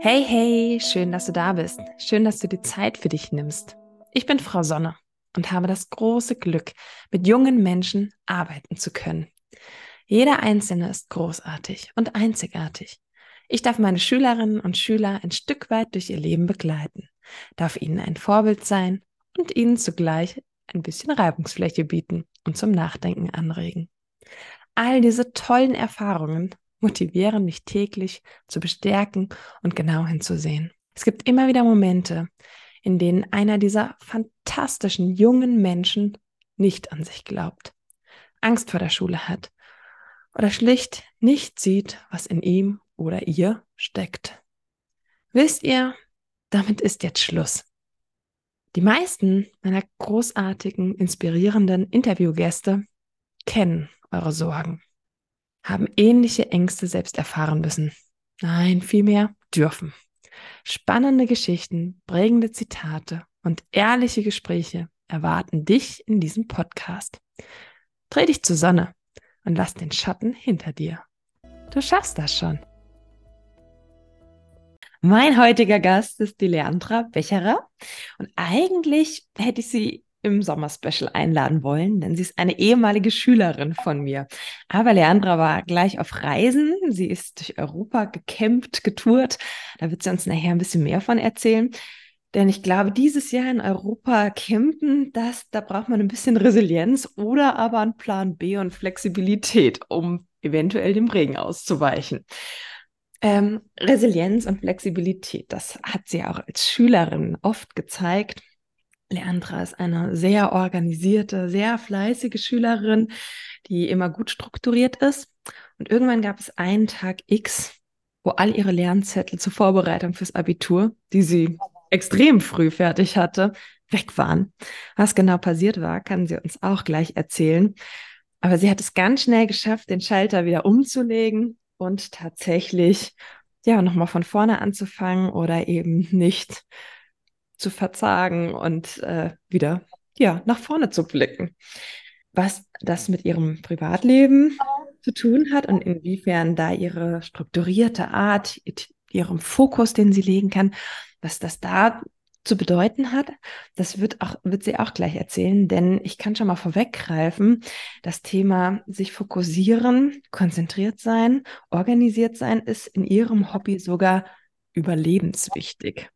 Hey, hey, schön, dass du da bist. Schön, dass du die Zeit für dich nimmst. Ich bin Frau Sonne und habe das große Glück, mit jungen Menschen arbeiten zu können. Jeder Einzelne ist großartig und einzigartig. Ich darf meine Schülerinnen und Schüler ein Stück weit durch ihr Leben begleiten, darf ihnen ein Vorbild sein und ihnen zugleich ein bisschen Reibungsfläche bieten und zum Nachdenken anregen. All diese tollen Erfahrungen motivieren mich täglich zu bestärken und genau hinzusehen. Es gibt immer wieder Momente, in denen einer dieser fantastischen jungen Menschen nicht an sich glaubt, Angst vor der Schule hat oder schlicht nicht sieht, was in ihm oder ihr steckt. Wisst ihr, damit ist jetzt Schluss. Die meisten meiner großartigen, inspirierenden Interviewgäste kennen eure Sorgen, haben ähnliche Ängste selbst erfahren müssen. Nein, vielmehr dürfen. Spannende Geschichten, prägende Zitate und ehrliche Gespräche erwarten dich in diesem Podcast. Dreh dich zur Sonne und lass den Schatten hinter dir. Du schaffst das schon. Mein heutiger Gast ist die Leandra Becherer und eigentlich hätte ich sie im Sommerspecial einladen wollen, denn sie ist eine ehemalige Schülerin von mir. Aber Leandra war gleich auf Reisen. Sie ist durch Europa gecampt, getourt. Da wird sie uns nachher ein bisschen mehr von erzählen. Denn ich glaube, dieses Jahr in Europa campen, das, da braucht man ein bisschen Resilienz oder aber einen Plan B und Flexibilität, um eventuell dem Regen auszuweichen. Ähm, Resilienz und Flexibilität, das hat sie auch als Schülerin oft gezeigt. Leandra ist eine sehr organisierte, sehr fleißige Schülerin, die immer gut strukturiert ist. Und irgendwann gab es einen Tag X, wo all ihre Lernzettel zur Vorbereitung fürs Abitur, die sie extrem früh fertig hatte, weg waren. Was genau passiert war, kann sie uns auch gleich erzählen. Aber sie hat es ganz schnell geschafft, den Schalter wieder umzulegen und tatsächlich ja nochmal von vorne anzufangen oder eben nicht zu verzagen und äh, wieder ja nach vorne zu blicken. Was das mit ihrem Privatleben zu tun hat und inwiefern da ihre strukturierte Art, ihrem Fokus, den sie legen kann, was das da zu bedeuten hat, das wird auch, wird sie auch gleich erzählen, denn ich kann schon mal vorweggreifen, das Thema sich fokussieren, konzentriert sein, organisiert sein, ist in ihrem Hobby sogar überlebenswichtig.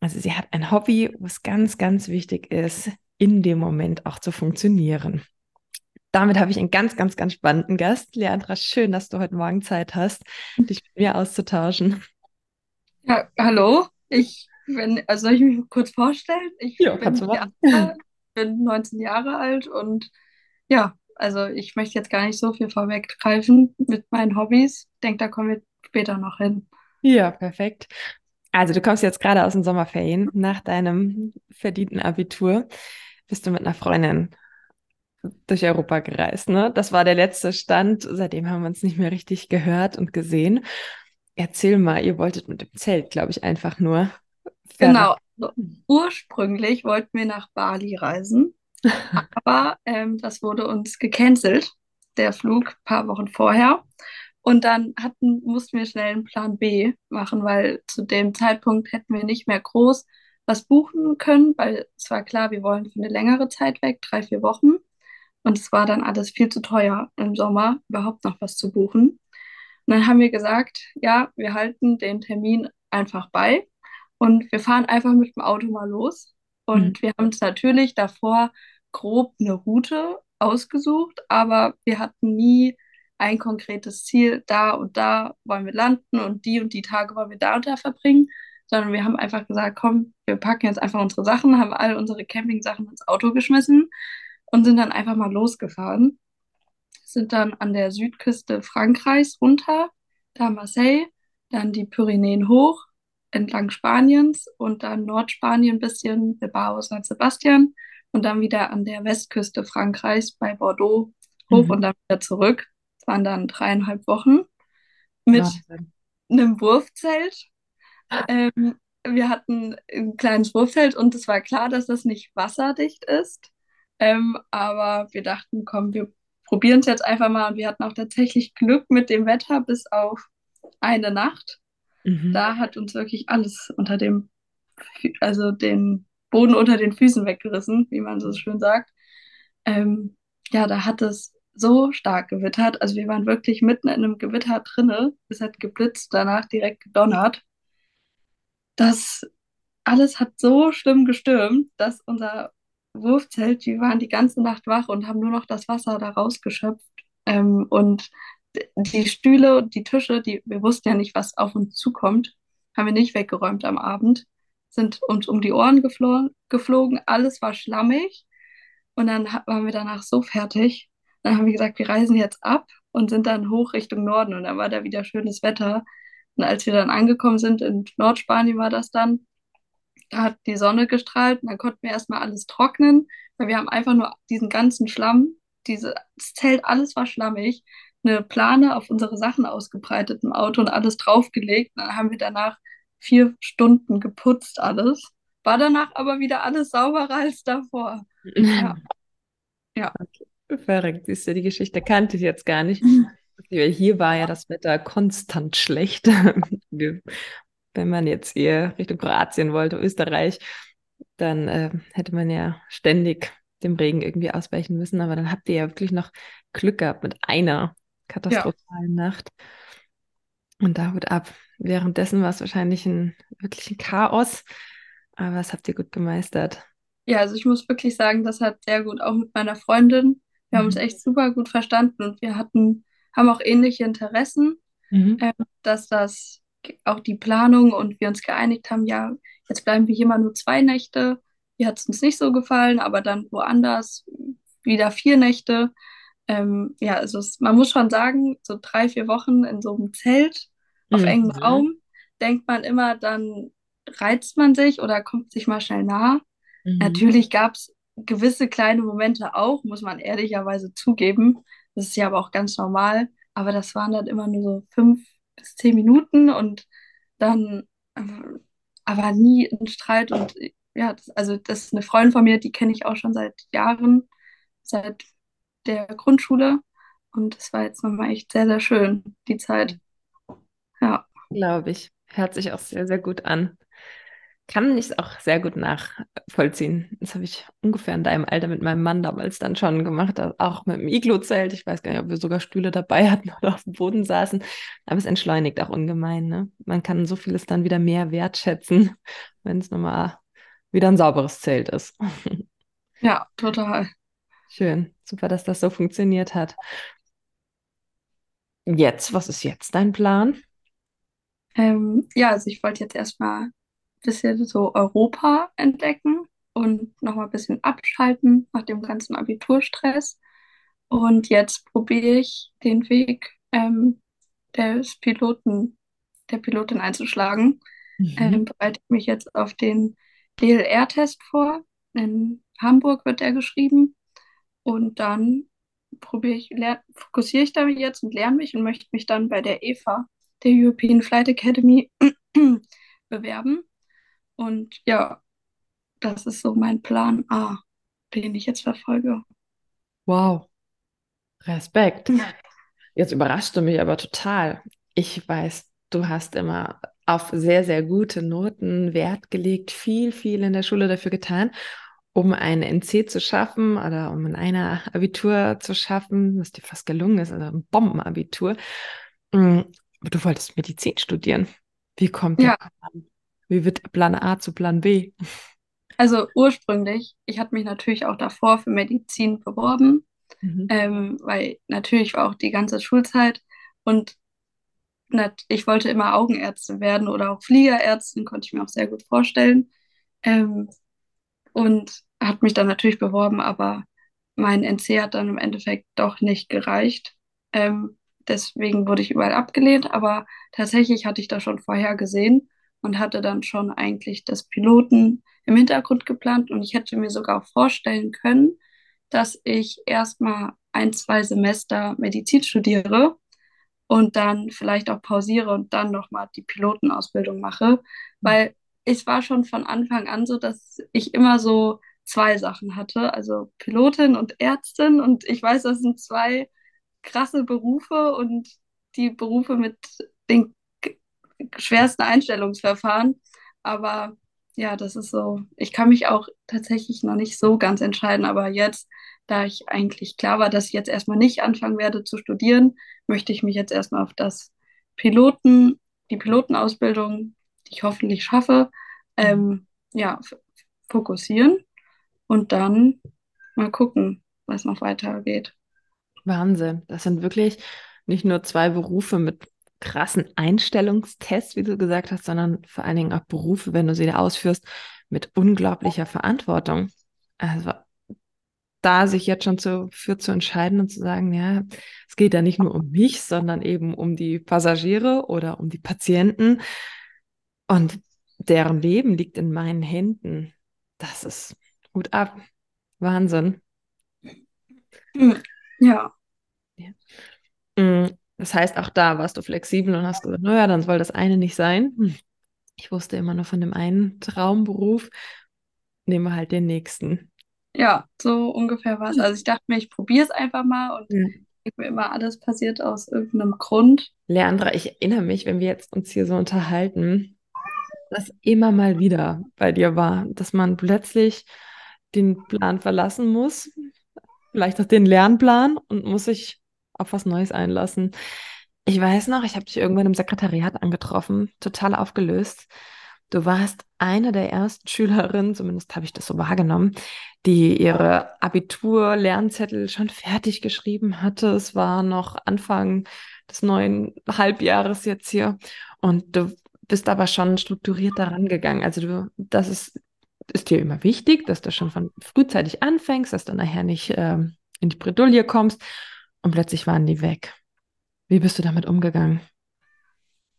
Also sie hat ein Hobby, wo es ganz, ganz wichtig ist, in dem Moment auch zu funktionieren. Damit habe ich einen ganz, ganz, ganz spannenden Gast. Leandra, schön, dass du heute Morgen Zeit hast, dich mit mir auszutauschen. Ja, hallo. Ich bin, also soll ich mich kurz vorstellen? Ich ja, bin. Jahre, bin 19 Jahre alt und ja, also ich möchte jetzt gar nicht so viel vorweggreifen mit meinen Hobbys. Ich denke, da kommen wir später noch hin. Ja, perfekt. Also du kommst jetzt gerade aus den Sommerferien nach deinem verdienten Abitur. Bist du mit einer Freundin durch Europa gereist, ne? Das war der letzte Stand. Seitdem haben wir uns nicht mehr richtig gehört und gesehen. Erzähl mal, ihr wolltet mit dem Zelt, glaube ich, einfach nur. Genau. Also, ursprünglich wollten wir nach Bali reisen, aber ähm, das wurde uns gecancelt, der Flug, ein paar Wochen vorher. Und dann hatten, mussten wir schnell einen Plan B machen, weil zu dem Zeitpunkt hätten wir nicht mehr groß was buchen können, weil es war klar, wir wollen für eine längere Zeit weg, drei, vier Wochen. Und es war dann alles viel zu teuer im Sommer, überhaupt noch was zu buchen. Und dann haben wir gesagt, ja, wir halten den Termin einfach bei und wir fahren einfach mit dem Auto mal los. Und mhm. wir haben uns natürlich davor grob eine Route ausgesucht, aber wir hatten nie ein konkretes Ziel, da und da wollen wir landen und die und die Tage wollen wir da und da verbringen, sondern wir haben einfach gesagt, komm, wir packen jetzt einfach unsere Sachen, haben all unsere Campingsachen ins Auto geschmissen und sind dann einfach mal losgefahren. Sind dann an der Südküste Frankreichs runter, da Marseille, dann die Pyrenäen hoch, entlang Spaniens und dann Nordspanien ein bisschen, Bilbao, San Sebastian und dann wieder an der Westküste Frankreichs bei Bordeaux hoch mhm. und dann wieder zurück waren dann dreieinhalb Wochen mit Wahnsinn. einem Wurfzelt. Ähm, wir hatten ein kleines Wurfzelt und es war klar, dass das nicht wasserdicht ist. Ähm, aber wir dachten, komm, wir probieren es jetzt einfach mal. Und wir hatten auch tatsächlich Glück mit dem Wetter bis auf eine Nacht. Mhm. Da hat uns wirklich alles unter dem, also den Boden unter den Füßen weggerissen, wie man so schön sagt. Ähm, ja, da hat es so stark gewittert. Also wir waren wirklich mitten in einem Gewitter drinne. Es hat geblitzt, danach direkt gedonnert. Das alles hat so schlimm gestürmt, dass unser Wurfzelt, wir waren die ganze Nacht wach und haben nur noch das Wasser da rausgeschöpft. Ähm, und die Stühle und die Tische, die, wir wussten ja nicht, was auf uns zukommt, haben wir nicht weggeräumt am Abend, sind uns um die Ohren geflogen, geflogen. Alles war schlammig. Und dann waren wir danach so fertig. Dann haben wir gesagt, wir reisen jetzt ab und sind dann hoch Richtung Norden. Und dann war da wieder schönes Wetter. Und als wir dann angekommen sind, in Nordspanien war das dann, da hat die Sonne gestrahlt und dann konnten wir erstmal alles trocknen, weil wir haben einfach nur diesen ganzen Schlamm, diese, das Zelt, alles war schlammig, eine Plane auf unsere Sachen ausgebreitet im Auto und alles draufgelegt. Und dann haben wir danach vier Stunden geputzt alles. War danach aber wieder alles sauberer als davor. Ja, ja. Verrückt, siehst du, die Geschichte kannte ich jetzt gar nicht. Weil Hier war ja das Wetter konstant schlecht. Wenn man jetzt hier Richtung Kroatien wollte, Österreich, dann äh, hätte man ja ständig dem Regen irgendwie ausweichen müssen. Aber dann habt ihr ja wirklich noch Glück gehabt mit einer katastrophalen Nacht. Und da Hut ab. Währenddessen war es wahrscheinlich ein wirklich ein Chaos, aber das habt ihr gut gemeistert. Ja, also ich muss wirklich sagen, das hat sehr gut, auch mit meiner Freundin. Wir haben uns Mhm. echt super gut verstanden und wir hatten, haben auch ähnliche Interessen. Mhm. ähm, dass das auch die Planung und wir uns geeinigt haben, ja, jetzt bleiben wir hier mal nur zwei Nächte. Hier hat es uns nicht so gefallen, aber dann woanders wieder vier Nächte. Ähm, ja, also es, man muss schon sagen, so drei, vier Wochen in so einem Zelt auf engem Mhm. Raum, denkt man immer, dann reizt man sich oder kommt sich mal schnell nah. Mhm. Natürlich gab es gewisse kleine Momente auch, muss man ehrlicherweise zugeben. Das ist ja aber auch ganz normal. Aber das waren dann immer nur so fünf bis zehn Minuten und dann äh, aber nie ein Streit. Und ja, das, also das ist eine Freundin von mir, die kenne ich auch schon seit Jahren, seit der Grundschule. Und es war jetzt nochmal echt sehr, sehr schön, die Zeit. Ja. Glaube ich. Hört sich auch sehr, sehr gut an. Kann ich auch sehr gut nachvollziehen. Das habe ich ungefähr in deinem Alter mit meinem Mann damals dann schon gemacht, auch mit dem Iglu-Zelt. Ich weiß gar nicht, ob wir sogar Stühle dabei hatten oder auf dem Boden saßen. Aber es entschleunigt auch ungemein, ne? Man kann so vieles dann wieder mehr wertschätzen, wenn es nochmal wieder ein sauberes Zelt ist. Ja, total. Schön. Super, dass das so funktioniert hat. Jetzt, was ist jetzt dein Plan? Ähm, ja, also ich wollte jetzt erstmal bisschen so Europa entdecken und nochmal ein bisschen abschalten nach dem ganzen Abiturstress. Und jetzt probiere ich den Weg ähm, des Piloten, der Pilotin einzuschlagen. Ähm, Mhm. bereite ich mich jetzt auf den DLR-Test vor. In Hamburg wird er geschrieben. Und dann probiere ich, fokussiere ich damit jetzt und lerne mich und möchte mich dann bei der EFA, der European Flight Academy, bewerben. Und ja, das ist so mein Plan A, den ich jetzt verfolge. Wow, Respekt. Jetzt überraschst du mich aber total. Ich weiß, du hast immer auf sehr, sehr gute Noten Wert gelegt, viel, viel in der Schule dafür getan, um ein NC zu schaffen oder um in einer Abitur zu schaffen, was dir fast gelungen ist, also ein Bombenabitur. Mm, du wolltest Medizin studieren. Wie kommt der Ja, Plan? Wie wird Plan A zu Plan B? also ursprünglich, ich hatte mich natürlich auch davor für Medizin beworben, Mhm. ähm, weil natürlich war auch die ganze Schulzeit und ich wollte immer Augenärztin werden oder auch Fliegerärztin, konnte ich mir auch sehr gut vorstellen. Ähm, und hat mich dann natürlich beworben, aber mein NC hat dann im Endeffekt doch nicht gereicht. Ähm, deswegen wurde ich überall abgelehnt, aber tatsächlich hatte ich das schon vorher gesehen und hatte dann schon eigentlich das Piloten im Hintergrund geplant. Und ich hätte mir sogar vorstellen können, dass ich erstmal ein, zwei Semester Medizin studiere und dann vielleicht auch pausiere und dann nochmal die Pilotenausbildung mache, weil es war schon von Anfang an so, dass ich immer so zwei Sachen hatte, also Pilotin und Ärztin. Und ich weiß, das sind zwei krasse Berufe und die Berufe mit den schwersten Einstellungsverfahren. Aber ja, das ist so. Ich kann mich auch tatsächlich noch nicht so ganz entscheiden, aber jetzt, da ich eigentlich klar war, dass ich jetzt erstmal nicht anfangen werde zu studieren, möchte ich mich jetzt erstmal auf das Piloten, die Pilotenausbildung, die ich hoffentlich schaffe, ähm, ja, fokussieren und dann mal gucken, was noch weitergeht. Wahnsinn. Das sind wirklich nicht nur zwei Berufe mit krassen Einstellungstests, wie du gesagt hast, sondern vor allen Dingen auch Berufe, wenn du sie da ausführst, mit unglaublicher Verantwortung. Also da sich jetzt schon zu, für zu entscheiden und zu sagen, ja, es geht da nicht nur um mich, sondern eben um die Passagiere oder um die Patienten und deren Leben liegt in meinen Händen. Das ist gut ab. Wahnsinn. Ja. ja. Das heißt, auch da warst du flexibel und hast gesagt, naja, dann soll das eine nicht sein. Hm. Ich wusste immer nur von dem einen Traumberuf. Nehmen wir halt den nächsten. Ja, so ungefähr war es. Also ich dachte mir, ich probiere es einfach mal und ja. ich mir immer, alles passiert aus irgendeinem Grund. Leandra, ich erinnere mich, wenn wir jetzt uns hier so unterhalten, dass immer mal wieder bei dir war, dass man plötzlich den Plan verlassen muss, vielleicht auch den Lernplan und muss sich auf was Neues einlassen. Ich weiß noch, ich habe dich irgendwann im Sekretariat angetroffen, total aufgelöst. Du warst eine der ersten Schülerinnen, zumindest habe ich das so wahrgenommen, die ihre Abitur-Lernzettel schon fertig geschrieben hatte. Es war noch Anfang des neuen Halbjahres jetzt hier. Und du bist aber schon strukturiert daran gegangen. Also du, das ist, ist dir immer wichtig, dass du schon von frühzeitig anfängst, dass du nachher nicht ähm, in die Bredouille kommst und plötzlich waren die weg. Wie bist du damit umgegangen?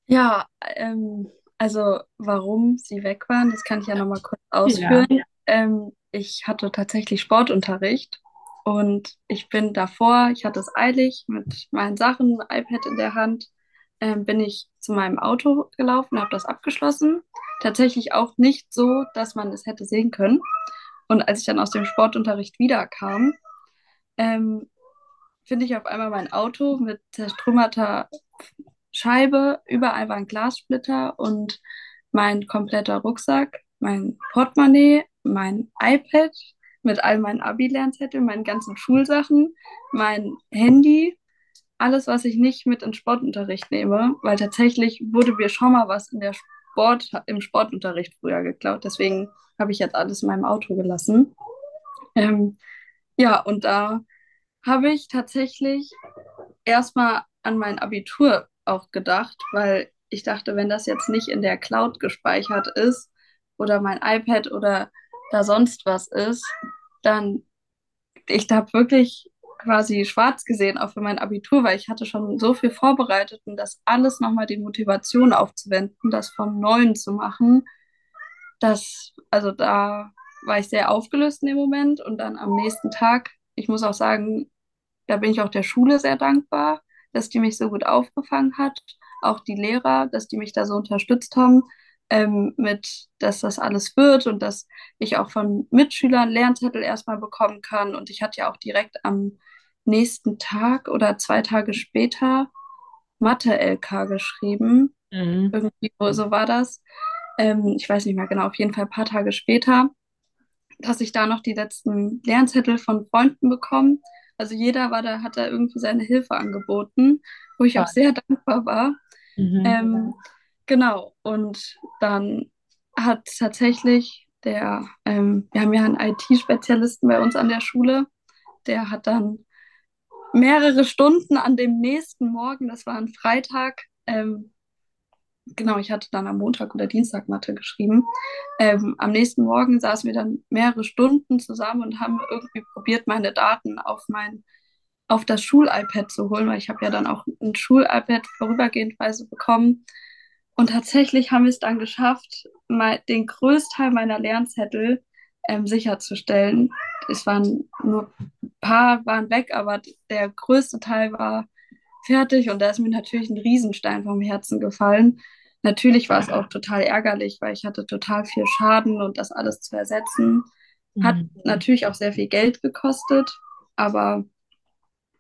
Ja, ähm, also warum sie weg waren, das kann ich ja nochmal kurz ausführen. Ja. Ähm, ich hatte tatsächlich Sportunterricht und ich bin davor, ich hatte es eilig mit meinen Sachen, iPad in der Hand, ähm, bin ich zu meinem Auto gelaufen, habe das abgeschlossen. Tatsächlich auch nicht so, dass man es hätte sehen können. Und als ich dann aus dem Sportunterricht wiederkam, ähm, finde ich auf einmal mein Auto mit zertrümmerter Scheibe. Überall waren Glassplitter und mein kompletter Rucksack, mein Portemonnaie, mein iPad mit all meinen Abi-Lernzetteln, meinen ganzen Schulsachen, mein Handy, alles, was ich nicht mit ins Sportunterricht nehme, weil tatsächlich wurde mir schon mal was in der Sport, im Sportunterricht früher geklaut. Deswegen habe ich jetzt alles in meinem Auto gelassen. Ähm, ja, und da habe ich tatsächlich erstmal an mein Abitur auch gedacht, weil ich dachte, wenn das jetzt nicht in der Cloud gespeichert ist oder mein iPad oder da sonst was ist, dann ich habe wirklich quasi schwarz gesehen, auch für mein Abitur, weil ich hatte schon so viel vorbereitet und das alles nochmal die Motivation aufzuwenden, das von Neuem zu machen. Das, also da war ich sehr aufgelöst in dem Moment und dann am nächsten Tag, ich muss auch sagen, da bin ich auch der Schule sehr dankbar, dass die mich so gut aufgefangen hat. Auch die Lehrer, dass die mich da so unterstützt haben, ähm, mit, dass das alles wird und dass ich auch von Mitschülern Lernzettel erstmal bekommen kann. Und ich hatte ja auch direkt am nächsten Tag oder zwei Tage später Mathe-LK geschrieben. Mhm. Irgendwie so war das. Ähm, ich weiß nicht mehr genau, auf jeden Fall ein paar Tage später, dass ich da noch die letzten Lernzettel von Freunden bekommen also jeder war da, hat da irgendwie seine Hilfe angeboten, wo ich ja. auch sehr dankbar war. Mhm. Ähm, genau, und dann hat tatsächlich der, ähm, wir haben ja einen IT-Spezialisten bei uns an der Schule, der hat dann mehrere Stunden an dem nächsten Morgen, das war ein Freitag, ähm, genau, ich hatte dann am Montag oder Dienstag Mathe geschrieben. Ähm, am nächsten Morgen saßen wir dann mehrere Stunden zusammen und haben irgendwie probiert, meine Daten auf mein auf das Schul-iPad zu holen, weil ich habe ja dann auch ein Schul-iPad vorübergehendweise bekommen. Und tatsächlich haben wir es dann geschafft, mal den Größteil meiner Lernzettel ähm, sicherzustellen. Es waren nur ein paar waren weg, aber der größte Teil war fertig und da ist mir natürlich ein Riesenstein vom Herzen gefallen. Natürlich war es auch total ärgerlich, weil ich hatte total viel Schaden und das alles zu ersetzen. Hat mhm. natürlich auch sehr viel Geld gekostet, aber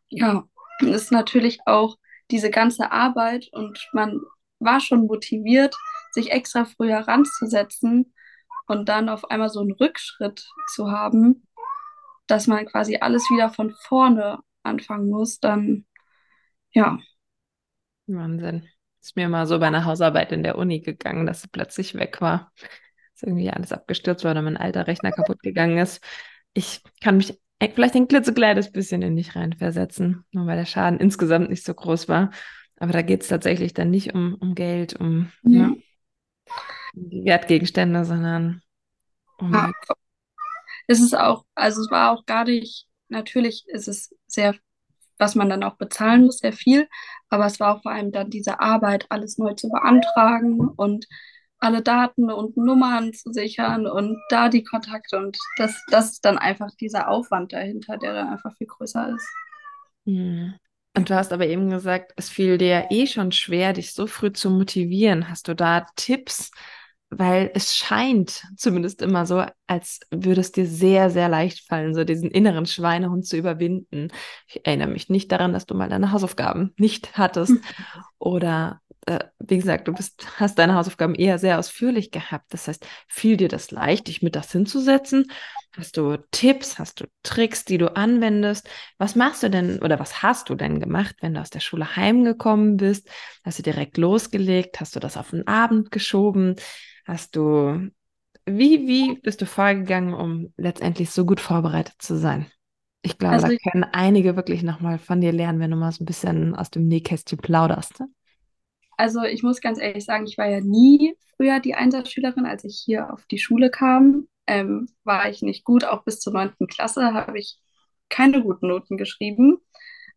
ja, ist natürlich auch diese ganze Arbeit und man war schon motiviert, sich extra früher ranzusetzen und dann auf einmal so einen Rückschritt zu haben, dass man quasi alles wieder von vorne anfangen muss, dann ja. Wahnsinn. Ist mir mal so bei einer Hausarbeit in der Uni gegangen, dass sie plötzlich weg war. Dass irgendwie alles abgestürzt war oder mein alter Rechner kaputt gegangen ist. Ich kann mich vielleicht ein klitzekleines bisschen in dich reinversetzen, nur weil der Schaden insgesamt nicht so groß war. Aber da geht es tatsächlich dann nicht um, um Geld, um, ja. Ja, um die Wertgegenstände, sondern um. Ja. Es ist auch, also es war auch gar nicht, natürlich ist es sehr, was man dann auch bezahlen muss, sehr viel, aber es war auch vor allem dann diese Arbeit, alles neu zu beantragen und alle Daten und Nummern zu sichern und da die Kontakte und das, das ist dann einfach dieser Aufwand dahinter, der dann einfach viel größer ist. Hm. Und du hast aber eben gesagt, es fiel dir eh schon schwer, dich so früh zu motivieren. Hast du da Tipps? Weil es scheint zumindest immer so, als würde es dir sehr, sehr leicht fallen, so diesen inneren Schweinehund zu überwinden. Ich erinnere mich nicht daran, dass du mal deine Hausaufgaben nicht hattest oder äh, wie gesagt, du bist, hast deine Hausaufgaben eher sehr ausführlich gehabt. Das heißt, fiel dir das leicht, dich mit das hinzusetzen? Hast du Tipps, hast du Tricks, die du anwendest? Was machst du denn oder was hast du denn gemacht, wenn du aus der Schule heimgekommen bist? Hast du direkt losgelegt? Hast du das auf den Abend geschoben? Hast du, wie, wie bist du vorgegangen, um letztendlich so gut vorbereitet zu sein? Ich glaube, also da können einige wirklich nochmal von dir lernen, wenn du mal so ein bisschen aus dem Nähkästchen plauderst. Ne? Also ich muss ganz ehrlich sagen, ich war ja nie früher die Einsatzschülerin, als ich hier auf die Schule kam. Ähm, war ich nicht gut, auch bis zur neunten Klasse habe ich keine guten Noten geschrieben.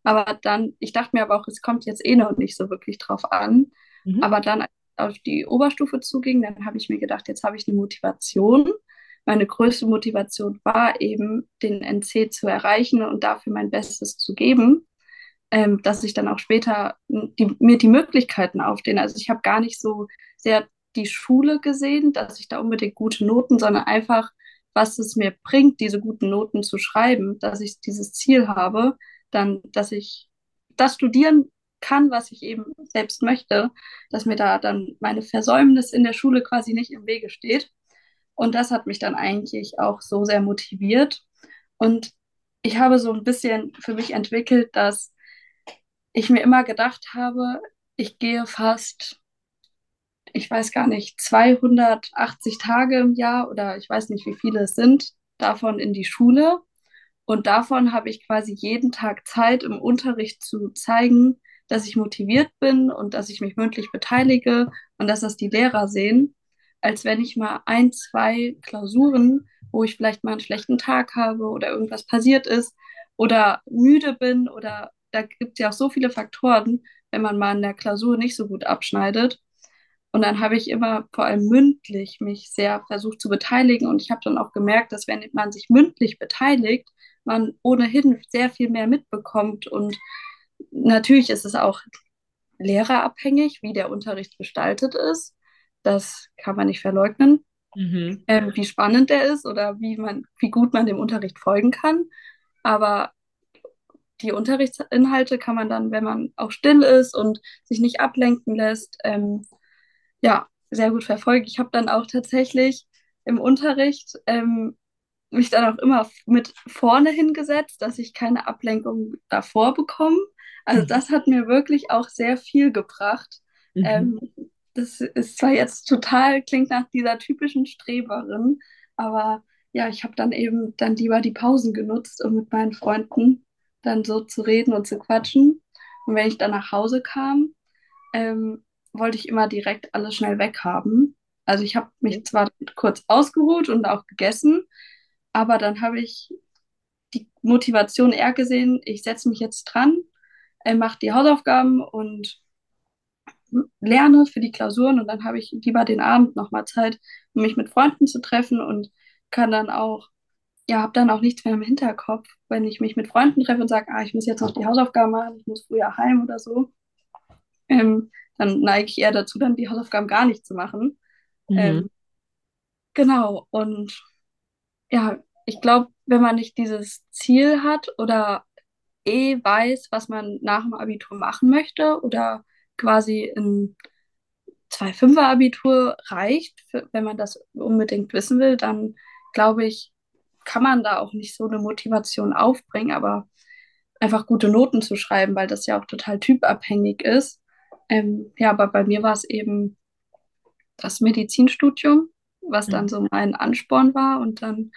Aber dann, ich dachte mir aber auch, es kommt jetzt eh noch nicht so wirklich drauf an. Mhm. Aber dann, als ich auf die Oberstufe zuging, dann habe ich mir gedacht, jetzt habe ich eine Motivation. Meine größte Motivation war eben, den NC zu erreichen und dafür mein Bestes zu geben ähm, dass ich dann auch später die, mir die Möglichkeiten aufdehne. Also ich habe gar nicht so sehr die Schule gesehen, dass ich da unbedingt gute Noten, sondern einfach, was es mir bringt, diese guten Noten zu schreiben, dass ich dieses Ziel habe, dann, dass ich das studieren kann, was ich eben selbst möchte, dass mir da dann meine Versäumnis in der Schule quasi nicht im Wege steht. Und das hat mich dann eigentlich auch so sehr motiviert. Und ich habe so ein bisschen für mich entwickelt, dass ich mir immer gedacht habe, ich gehe fast, ich weiß gar nicht, 280 Tage im Jahr oder ich weiß nicht, wie viele es sind, davon in die Schule. Und davon habe ich quasi jeden Tag Zeit im Unterricht zu zeigen, dass ich motiviert bin und dass ich mich mündlich beteilige und dass das die Lehrer sehen, als wenn ich mal ein, zwei Klausuren, wo ich vielleicht mal einen schlechten Tag habe oder irgendwas passiert ist oder müde bin oder da gibt es ja auch so viele Faktoren, wenn man mal in der Klausur nicht so gut abschneidet. Und dann habe ich immer vor allem mündlich mich sehr versucht zu beteiligen. Und ich habe dann auch gemerkt, dass wenn man sich mündlich beteiligt, man ohnehin sehr viel mehr mitbekommt. Und natürlich ist es auch lehrerabhängig, wie der Unterricht gestaltet ist. Das kann man nicht verleugnen. Mhm. Ähm, wie spannend der ist oder wie man, wie gut man dem Unterricht folgen kann. Aber die Unterrichtsinhalte kann man dann, wenn man auch still ist und sich nicht ablenken lässt, ähm, ja, sehr gut verfolgen. Ich habe dann auch tatsächlich im Unterricht ähm, mich dann auch immer mit vorne hingesetzt, dass ich keine Ablenkung davor bekomme. Also mhm. das hat mir wirklich auch sehr viel gebracht. Mhm. Ähm, das ist zwar jetzt total, klingt nach dieser typischen Streberin, aber ja, ich habe dann eben dann lieber die Pausen genutzt, um mit meinen Freunden dann so zu reden und zu quatschen. Und wenn ich dann nach Hause kam, ähm, wollte ich immer direkt alles schnell weghaben. Also ich habe mich zwar kurz ausgeruht und auch gegessen, aber dann habe ich die Motivation eher gesehen, ich setze mich jetzt dran, äh, mache die Hausaufgaben und lerne für die Klausuren und dann habe ich lieber den Abend nochmal Zeit, um mich mit Freunden zu treffen und kann dann auch ja, habe dann auch nichts mehr im Hinterkopf, wenn ich mich mit Freunden treffe und sage, ah, ich muss jetzt noch die Hausaufgaben machen, ich muss früher heim oder so. Ähm, dann neige ich eher dazu, dann die Hausaufgaben gar nicht zu machen. Mhm. Ähm, genau, und ja, ich glaube, wenn man nicht dieses Ziel hat oder eh weiß, was man nach dem Abitur machen möchte oder quasi in 2,5er-Abitur reicht, für, wenn man das unbedingt wissen will, dann glaube ich, kann man da auch nicht so eine Motivation aufbringen, aber einfach gute Noten zu schreiben, weil das ja auch total typabhängig ist. Ähm, ja, aber bei mir war es eben das Medizinstudium, was dann so mein Ansporn war. Und dann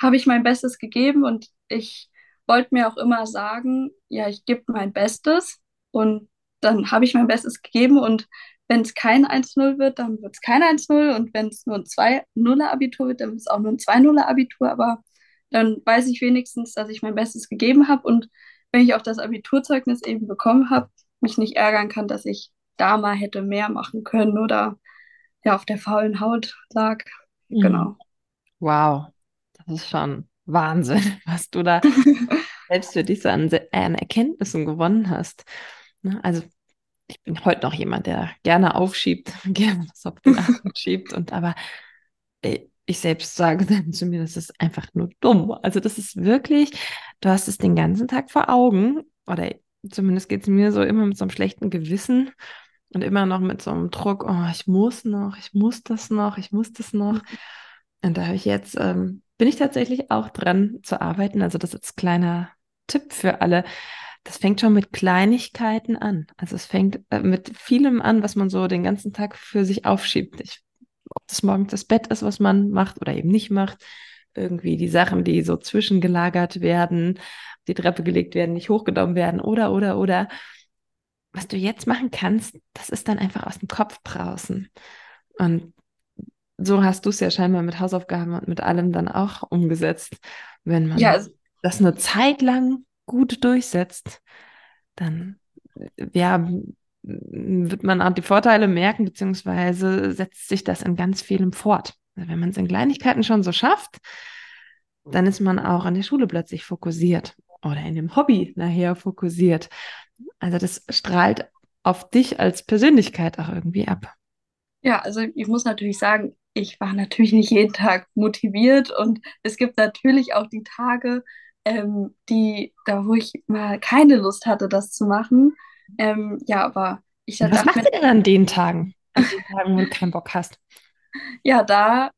habe ich mein Bestes gegeben und ich wollte mir auch immer sagen, ja, ich gebe mein Bestes und dann habe ich mein Bestes gegeben und wenn es kein 1-0 wird, dann wird es kein 1-0 und wenn es nur ein 2-0er-Abitur wird, dann wird es auch nur ein 2-0er-Abitur, aber dann weiß ich wenigstens, dass ich mein Bestes gegeben habe und wenn ich auch das Abiturzeugnis eben bekommen habe, mich nicht ärgern kann, dass ich da mal hätte mehr machen können oder ja auf der faulen Haut lag. Mhm. Genau. Wow, das ist schon Wahnsinn, was du da selbst für dich so an, an Erkenntnissen gewonnen hast. Ne, also ich bin heute noch jemand, der gerne aufschiebt, gerne was auf den Arm schiebt und aber äh, ich selbst sage dann zu mir, das ist einfach nur dumm. Also das ist wirklich, du hast es den ganzen Tag vor Augen oder zumindest geht es mir so immer mit so einem schlechten Gewissen und immer noch mit so einem Druck, oh, ich muss noch, ich muss das noch, ich muss das noch. Und da habe ich jetzt, ähm, bin ich tatsächlich auch dran zu arbeiten. Also das ist kleiner Tipp für alle. Das fängt schon mit Kleinigkeiten an. Also es fängt äh, mit vielem an, was man so den ganzen Tag für sich aufschiebt. Ich, ob das morgens das Bett ist, was man macht oder eben nicht macht. Irgendwie die Sachen, die so zwischengelagert werden, die Treppe gelegt werden, nicht hochgenommen werden oder, oder, oder was du jetzt machen kannst, das ist dann einfach aus dem Kopf draußen. Und so hast du es ja scheinbar mit Hausaufgaben und mit allem dann auch umgesetzt. Wenn man ja, also, das eine Zeit lang gut durchsetzt, dann ja, wird man auch die Vorteile merken, beziehungsweise setzt sich das in ganz vielem fort. Also wenn man es in Kleinigkeiten schon so schafft, dann ist man auch an der Schule plötzlich fokussiert oder in dem Hobby nachher fokussiert. Also das strahlt auf dich als Persönlichkeit auch irgendwie ab. Ja, also ich muss natürlich sagen, ich war natürlich nicht jeden Tag motiviert und es gibt natürlich auch die Tage, ähm, die, da wo ich mal keine Lust hatte, das zu machen. Ähm, ja, aber ich Was machst du denn an den Tagen? An den Tagen, wo du keinen Bock hast? Ja, da,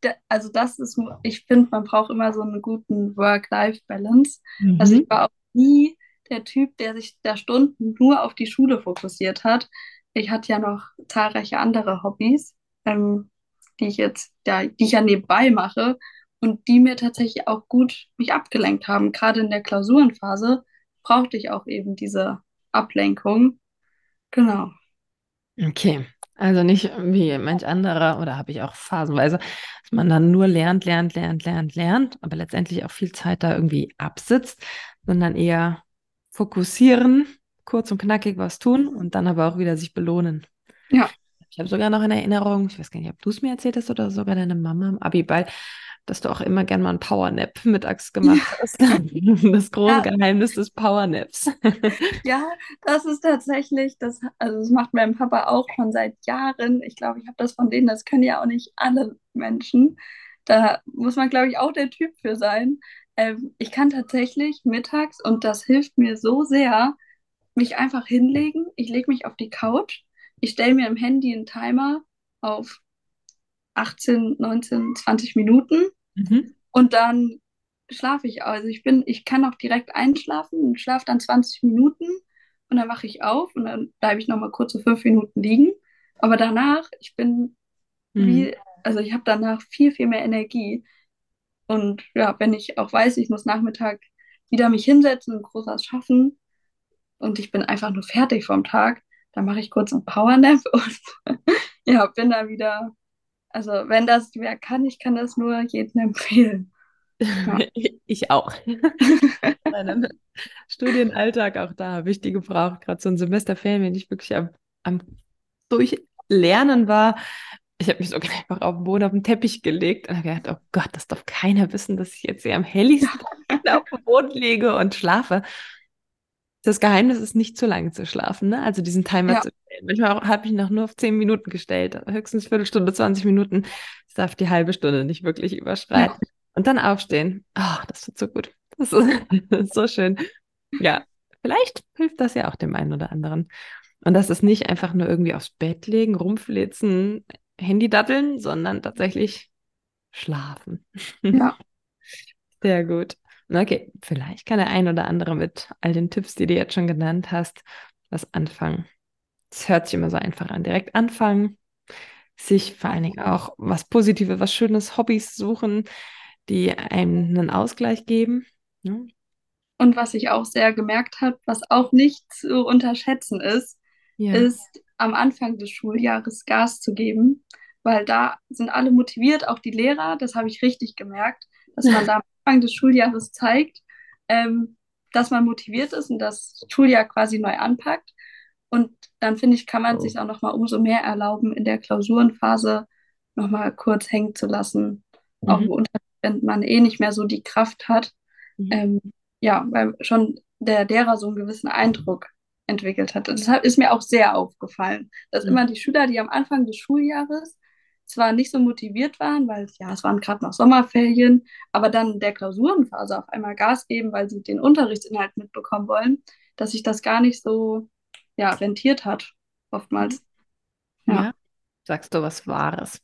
da also das ist, ich finde, man braucht immer so einen guten Work-Life-Balance. Mhm. Also ich war auch nie der Typ, der sich da Stunden nur auf die Schule fokussiert hat. Ich hatte ja noch zahlreiche andere Hobbys, ähm, die ich jetzt, ja, die ich ja nebenbei mache und die mir tatsächlich auch gut mich abgelenkt haben. Gerade in der Klausurenphase brauchte ich auch eben diese Ablenkung. Genau. Okay. Also nicht wie manch anderer, oder habe ich auch phasenweise, dass man dann nur lernt, lernt, lernt, lernt, lernt, aber letztendlich auch viel Zeit da irgendwie absitzt, sondern eher fokussieren, kurz und knackig was tun und dann aber auch wieder sich belohnen. Ja. Ich habe sogar noch in Erinnerung, ich weiß gar nicht, ob du es mir erzählt hast oder sogar deine Mama im Abiball, dass du auch immer gern mal einen Powernap mittags gemacht hast. Das große ja. Geheimnis des Powernaps. Ja, das ist tatsächlich, das, also das macht mein Papa auch schon seit Jahren. Ich glaube, ich habe das von denen, das können ja auch nicht alle Menschen. Da muss man, glaube ich, auch der Typ für sein. Ähm, ich kann tatsächlich mittags, und das hilft mir so sehr, mich einfach hinlegen. Ich lege mich auf die Couch. Ich stelle mir im Handy einen Timer auf 18, 19, 20 Minuten mhm. und dann schlafe ich. Also ich bin, ich kann auch direkt einschlafen und schlafe dann 20 Minuten und dann wache ich auf und dann bleibe ich nochmal kurz so fünf Minuten liegen. Aber danach, ich bin mhm. wie, also ich habe danach viel, viel mehr Energie. Und ja, wenn ich auch weiß, ich muss Nachmittag wieder mich hinsetzen und groß was schaffen und ich bin einfach nur fertig vom Tag, dann mache ich kurz einen Powernap und ja, bin da wieder. Also wenn das wer kann, ich kann das nur jedem empfehlen. Ja. Ich auch. Studienalltag auch da habe ich die gebraucht, gerade so ein Semesterferien, wenn ich wirklich am, am Durchlernen war, ich habe mich sogar einfach auf den Boden auf den Teppich gelegt und habe gedacht, oh Gott, das darf keiner wissen, dass ich jetzt hier am helligsten auf dem Boden lege und schlafe. Das Geheimnis ist nicht zu lange zu schlafen, ne? Also diesen Timer ja. zu. Manchmal habe ich noch nur auf zehn Minuten gestellt, höchstens Viertelstunde, 20 Minuten. Ich darf die halbe Stunde nicht wirklich überschreiten. Ja. Und dann aufstehen. Oh, das tut so gut. Das ist, das ist so schön. Ja, vielleicht hilft das ja auch dem einen oder anderen. Und das ist nicht einfach nur irgendwie aufs Bett legen, rumflitzen, Handy datteln, sondern tatsächlich schlafen. Ja. Sehr gut. Okay, vielleicht kann der ein oder andere mit all den Tipps, die du jetzt schon genannt hast, was anfangen. Es hört sich immer so einfach an. Direkt anfangen, sich vor allen Dingen auch was Positives, was Schönes, Hobbys suchen, die einem einen Ausgleich geben. Ja. Und was ich auch sehr gemerkt habe, was auch nicht zu unterschätzen ist, Ja. ist am Anfang des Schuljahres Gas zu geben, weil da sind alle motiviert, auch die Lehrer, das habe ich richtig gemerkt, dass man da am Anfang des Schuljahres zeigt, ähm, dass man motiviert ist und das Schuljahr quasi neu anpackt. Und dann finde ich, kann man sich auch nochmal umso mehr erlauben, in der Klausurenphase nochmal kurz hängen zu lassen. Auch Mhm. im Unterricht, wenn man eh nicht mehr so die Kraft hat. Mhm. Ähm, ja, weil schon der Lehrer so einen gewissen Eindruck entwickelt hat. Und deshalb ist mir auch sehr aufgefallen, dass Mhm. immer die Schüler, die am Anfang des Schuljahres zwar nicht so motiviert waren, weil ja, es waren gerade noch Sommerferien, aber dann in der Klausurenphase auf einmal Gas geben, weil sie den Unterrichtsinhalt mitbekommen wollen, dass sich das gar nicht so ja, rentiert hat, oftmals. Ja. Ja, sagst du was Wahres.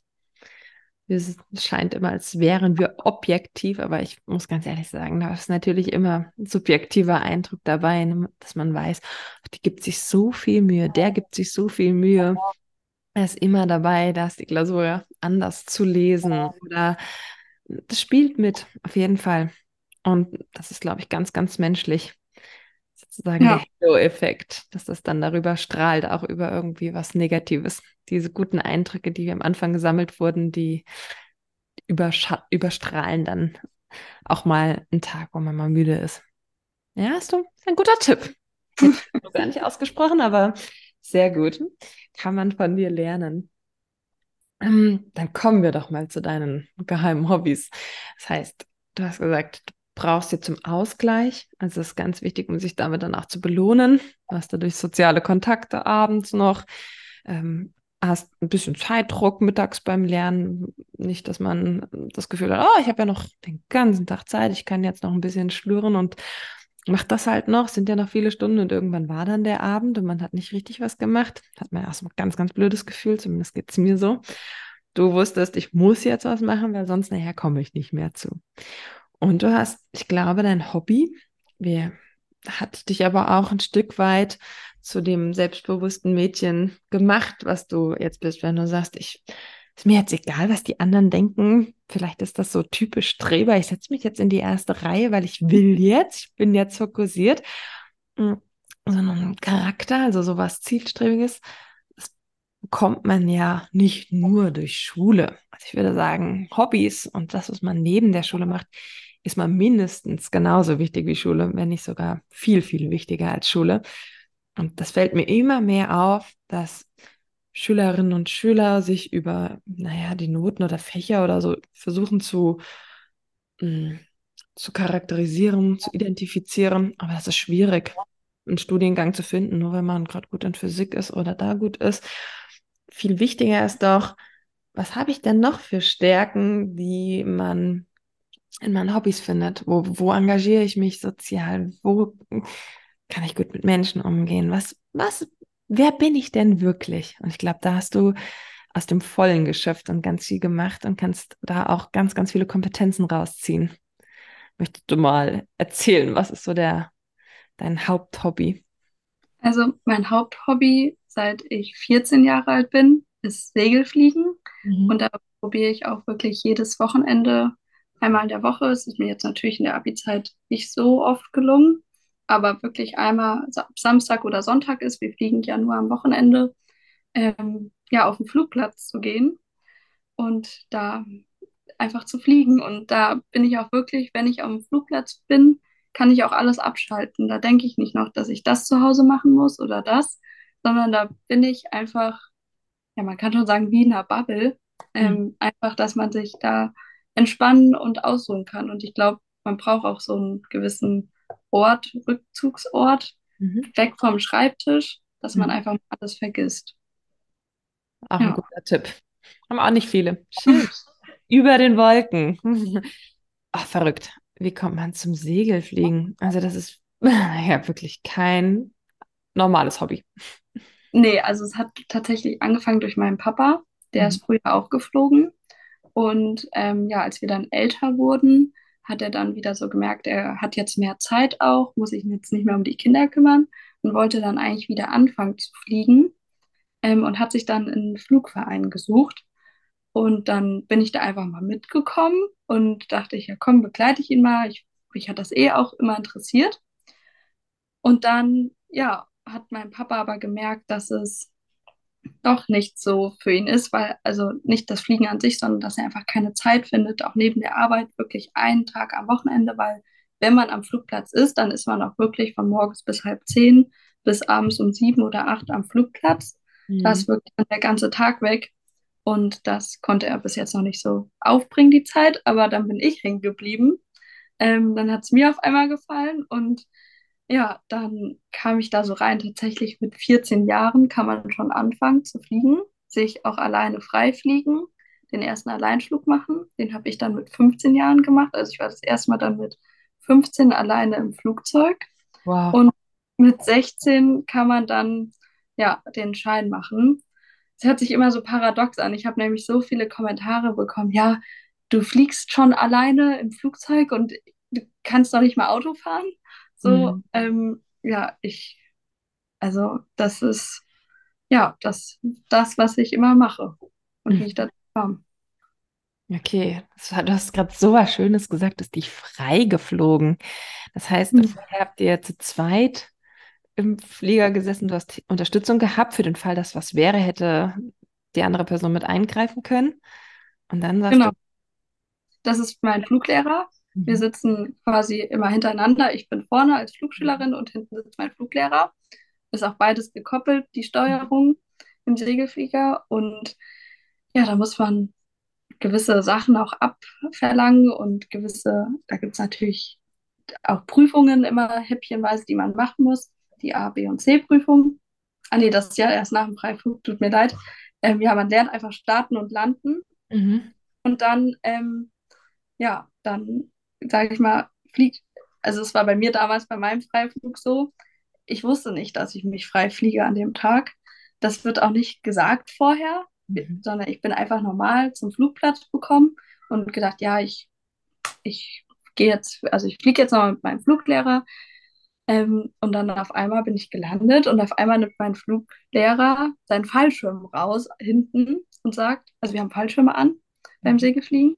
Es scheint immer, als wären wir objektiv, aber ich muss ganz ehrlich sagen, da ist natürlich immer ein subjektiver Eindruck dabei, ne, dass man weiß, die gibt sich so viel Mühe, der gibt sich so viel Mühe. Er ist immer dabei, da ist die Klausur anders zu lesen oder das spielt mit, auf jeden Fall. Und das ist, glaube ich, ganz, ganz menschlich. Sozusagen Ja. der Halo-Effekt, dass das dann darüber strahlt, auch über irgendwie was Negatives. Diese guten Eindrücke, die am Anfang gesammelt wurden, die überstrahlen dann auch mal einen Tag, wo man mal müde ist. Ja, ist du ein guter Tipp. Gar nicht ausgesprochen, aber sehr gut. Kann man von dir lernen. Ähm, Dann kommen wir doch mal zu deinen geheimen Hobbys. Das heißt, du hast gesagt, du brauchst sie zum Ausgleich. Also es ist ganz wichtig, um sich damit dann auch zu belohnen. Du hast dadurch soziale Kontakte abends noch. Ähm, hast ein bisschen Zeitdruck mittags beim Lernen. Nicht, dass man das Gefühl hat, oh, ich habe ja noch den ganzen Tag Zeit, ich kann jetzt noch ein bisschen schlüren und mach das halt noch. Sind ja noch viele Stunden und irgendwann war dann der Abend und man hat nicht richtig was gemacht. Hat man erst mal ein ganz, ganz blödes Gefühl, zumindest geht es mir so. Du wusstest, ich muss jetzt was machen, weil sonst nachher komme ich nicht mehr zu. Und du hast, ich glaube, dein Hobby, wir, hat dich aber auch ein Stück weit zu dem selbstbewussten Mädchen gemacht, was du jetzt bist, wenn du sagst, ich, ist mir jetzt egal, was die anderen denken. Vielleicht ist das so typisch Streber. Ich setze mich jetzt in die erste Reihe, weil ich will jetzt, ich bin jetzt fokussiert. So ein Charakter, also sowas Zielstrebiges, das bekommt man ja nicht nur durch Schule. Also ich würde sagen, Hobbys und das, was man neben der Schule macht, ist mal mindestens genauso wichtig wie Schule, wenn nicht sogar viel, viel wichtiger als Schule. Und das fällt mir immer mehr auf, dass Schülerinnen und Schüler sich über, naja, die Noten oder Fächer oder so versuchen zu, mh, zu charakterisieren, zu identifizieren. Aber das ist schwierig, einen Studiengang zu finden, nur wenn man gerade gut in Physik ist oder da gut ist. Viel wichtiger ist doch, was habe ich denn noch für Stärken, die man in meinen Hobbys findet? Wo, wo engagiere ich mich sozial? Wo kann ich gut mit Menschen umgehen? Was, was, wer bin ich denn wirklich? Und ich glaube, da hast du aus dem Vollen geschöpft und ganz viel gemacht und kannst da auch ganz, ganz viele Kompetenzen rausziehen. Möchtest du mal erzählen, was ist so der, dein Haupthobby? Also mein Haupthobby, seit ich 14 Jahre alt bin, ist Segelfliegen. Mhm. Und da probiere ich auch wirklich jedes Wochenende einmal in der Woche. Es ist mir jetzt natürlich in der Abi-Zeit nicht so oft gelungen, aber wirklich einmal Sa- Samstag oder Sonntag ist, wir fliegen ja nur am Wochenende, ähm, ja, auf den Flugplatz zu gehen und da einfach zu fliegen. Und da bin ich auch wirklich, wenn ich am Flugplatz bin, kann ich auch alles abschalten. Da denke ich nicht noch, dass ich das zu Hause machen muss oder das, sondern da bin ich einfach, ja, man kann schon sagen, wie in einer Bubble. Ähm, einfach, dass man sich da entspannen und ausruhen kann. Und ich glaube, man braucht auch so einen gewissen Ort, Rückzugsort, Mhm. weg vom Schreibtisch, dass man Mhm. einfach mal alles vergisst. Auch ein Ja. guter Tipp. Haben auch nicht viele. Schön. Über den Wolken. Ach, verrückt. Wie kommt man zum Segelfliegen? Also das ist ja wirklich kein normales Hobby. Nee, also es hat tatsächlich angefangen durch meinen Papa. Der Mhm. ist früher auch geflogen. Und ähm, ja, als wir dann älter wurden, hat er dann wieder so gemerkt, er hat jetzt mehr Zeit auch, muss sich jetzt nicht mehr um die Kinder kümmern und wollte dann eigentlich wieder anfangen zu fliegen ähm, und hat sich dann einen Flugverein gesucht. Und dann bin ich da einfach mal mitgekommen und dachte ich, ja komm, begleite ich ihn mal. Ich, mich hat das eh auch immer interessiert. Und dann, ja, hat mein Papa aber gemerkt, dass es doch nicht so für ihn ist, weil, also nicht das Fliegen an sich, sondern dass er einfach keine Zeit findet, auch neben der Arbeit wirklich einen Tag am Wochenende, weil wenn man am Flugplatz ist, dann ist man auch wirklich von morgens bis halb zehn bis abends um sieben oder acht am Flugplatz. Da Mhm. ist wirklich dann der ganze Tag weg. Und das konnte er bis jetzt noch nicht so aufbringen, die Zeit. Aber dann bin ich hängen geblieben. Ähm, dann hat es mir auf einmal gefallen und ja, dann kam ich da so rein. Tatsächlich mit 14 Jahren kann man schon anfangen zu fliegen, sich auch alleine frei fliegen, den ersten Alleinflug machen. Den habe ich dann mit 15 Jahren gemacht. Also ich war das erste Mal dann mit 15 alleine im Flugzeug. Wow. Und mit 16 kann man dann ja den Schein machen. Es hört sich immer so paradox an. Ich habe nämlich so viele Kommentare bekommen. Ja, du fliegst schon alleine im Flugzeug und du kannst doch nicht mal Auto fahren. So, Mhm. ähm, ja, ich, also das ist ja das, das, was ich immer mache und wie ich Mhm. dazu kam. Okay, du hast gerade so was Schönes gesagt, dass dich frei geflogen. Das heißt, Hm. vorher habt ihr zu zweit im Flieger gesessen, du hast Unterstützung gehabt für den Fall, dass was wäre, hätte die andere Person mit eingreifen können. Und dann sagst du, Genau, das ist mein Fluglehrer. Wir mhm. sitzen quasi immer hintereinander. Ich bin vorne als Flugschülerin und hinten sitzt mein Fluglehrer. Ist auch beides gekoppelt, die Steuerung im Segelflieger. Und ja, da muss man gewisse Sachen auch abverlangen und gewisse, da gibt es natürlich auch Prüfungen immer häppchenweise, die man machen muss. Die A, B und C-Prüfung. Ah nee, das ist ja erst nach dem Freiflug, tut mir leid. Ähm, ja, man lernt einfach starten und landen Mhm. und dann, ähm, ja, dann, sage ich mal, fliegt. Also es war bei mir damals bei meinem Freiflug so, ich wusste nicht, dass ich mich frei fliege an dem Tag. Das wird auch nicht gesagt vorher, Mhm. sondern ich bin einfach normal zum Flugplatz gekommen und gedacht, ja, ich, ich gehe jetzt, also ich fliege jetzt noch mit meinem Fluglehrer. Ähm, und dann auf einmal bin ich gelandet und auf einmal nimmt mein Fluglehrer seinen Fallschirm raus hinten und sagt, also wir haben Fallschirme an beim Mhm. Segelfliegen,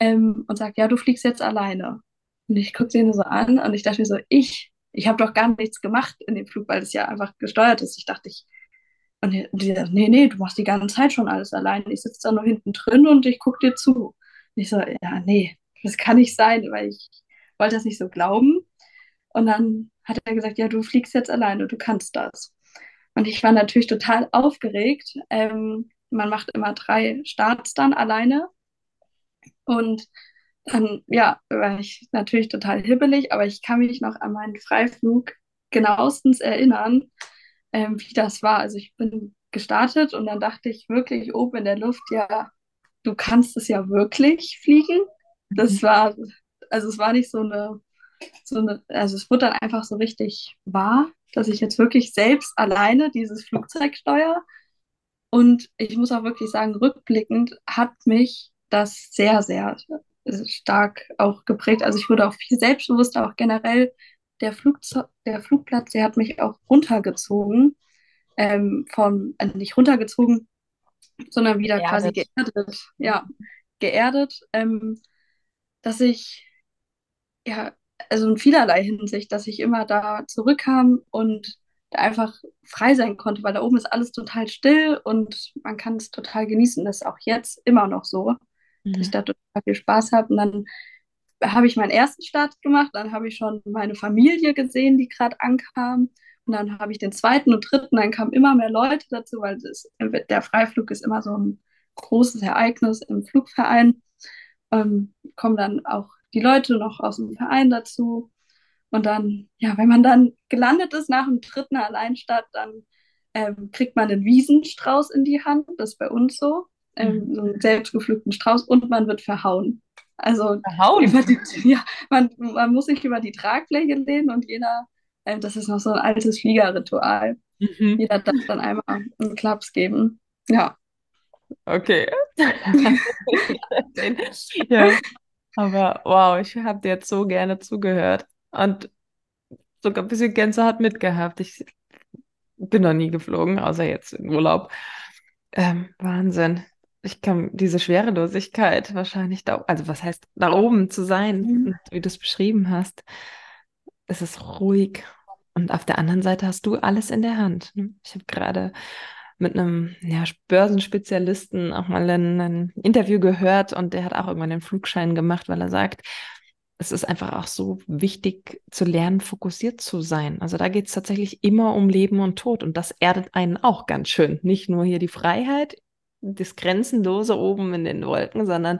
ähm, und sagt, ja, du fliegst jetzt alleine. Und ich gucke sie nur so an und ich dachte mir so, ich, ich habe doch gar nichts gemacht in dem Flug, weil es ja einfach gesteuert ist. Ich dachte, ich, und die, sagt, nee, nee, du machst die ganze Zeit schon alles alleine. Ich sitze da nur hinten drin und ich gucke dir zu. Und ich so, ja, nee, das kann nicht sein, weil ich wollte das nicht so glauben. Und dann hat er gesagt, ja, du fliegst jetzt alleine, du kannst das. Und ich war natürlich total aufgeregt. Ähm, man macht immer drei Starts dann alleine. Und dann, ja, war ich natürlich total hibbelig, aber ich kann mich noch an meinen Freiflug genauestens erinnern, ähm, wie das war. Also ich bin gestartet und dann dachte ich wirklich oben in der Luft, ja, du kannst es ja wirklich fliegen. Mhm. Das war, also es war nicht so eine, so eine, also es wurde dann einfach so richtig wahr, dass ich jetzt wirklich selbst alleine dieses Flugzeug steuere. Und ich muss auch wirklich sagen, rückblickend hat mich das sehr, sehr stark auch geprägt. Also ich wurde auch viel selbstbewusster, auch generell der, Flugzeug, der Flugplatz, der hat mich auch runtergezogen, ähm, von, äh, nicht runtergezogen, sondern wieder quasi Geerdet. geerdet, ja, geerdet, ähm, dass ich, ja, also in vielerlei Hinsicht, dass ich immer da zurückkam und da einfach frei sein konnte, weil da oben ist alles total still und man kann es total genießen. Das ist auch jetzt immer noch so, dass ich Mhm. da total viel Spaß habe. Und dann habe ich meinen ersten Start gemacht, dann habe ich schon meine Familie gesehen, die gerade ankam. Und dann habe ich den zweiten und dritten, dann kamen immer mehr Leute dazu, weil das, der Freiflug ist immer so ein großes Ereignis im Flugverein. Ähm, kommen dann auch die Leute noch aus dem Verein dazu. Und dann, ja, wenn man dann gelandet ist nach dem dritten Alleinstart, dann ähm, kriegt man einen Wiesenstrauß in die Hand. Das ist bei uns so. Ähm, so einen selbstgepflückten Strauß und man wird verhauen. Also Verhauen. über die, ja, man, man muss sich über die Tragfläche lehnen und jeder, äh, das ist noch so ein altes Fliegerritual. Mhm. Jeder darf dann einmal einen Klaps geben. Ja. Okay. ja. Aber wow, ich habe dir jetzt so gerne zugehört und sogar ein bisschen Gänsehaut mitgehabt. Ich bin noch nie geflogen, außer jetzt im Urlaub. Ähm, Wahnsinn. Ich kann diese Schwerelosigkeit wahrscheinlich da, also was heißt, da oben zu sein, mhm. wie du es beschrieben hast, es ist ruhig. Und auf der anderen Seite hast du alles in der Hand. Ne? Ich habe gerade mit einem ja, Börsenspezialisten auch mal ein, ein, Interview gehört und der hat auch irgendwann den Flugschein gemacht, weil er sagt, es ist einfach auch so wichtig zu lernen, fokussiert zu sein. Also da geht es tatsächlich immer um Leben und Tod und das erdet einen auch ganz schön. Nicht nur hier die Freiheit, das Grenzenlose oben in den Wolken, sondern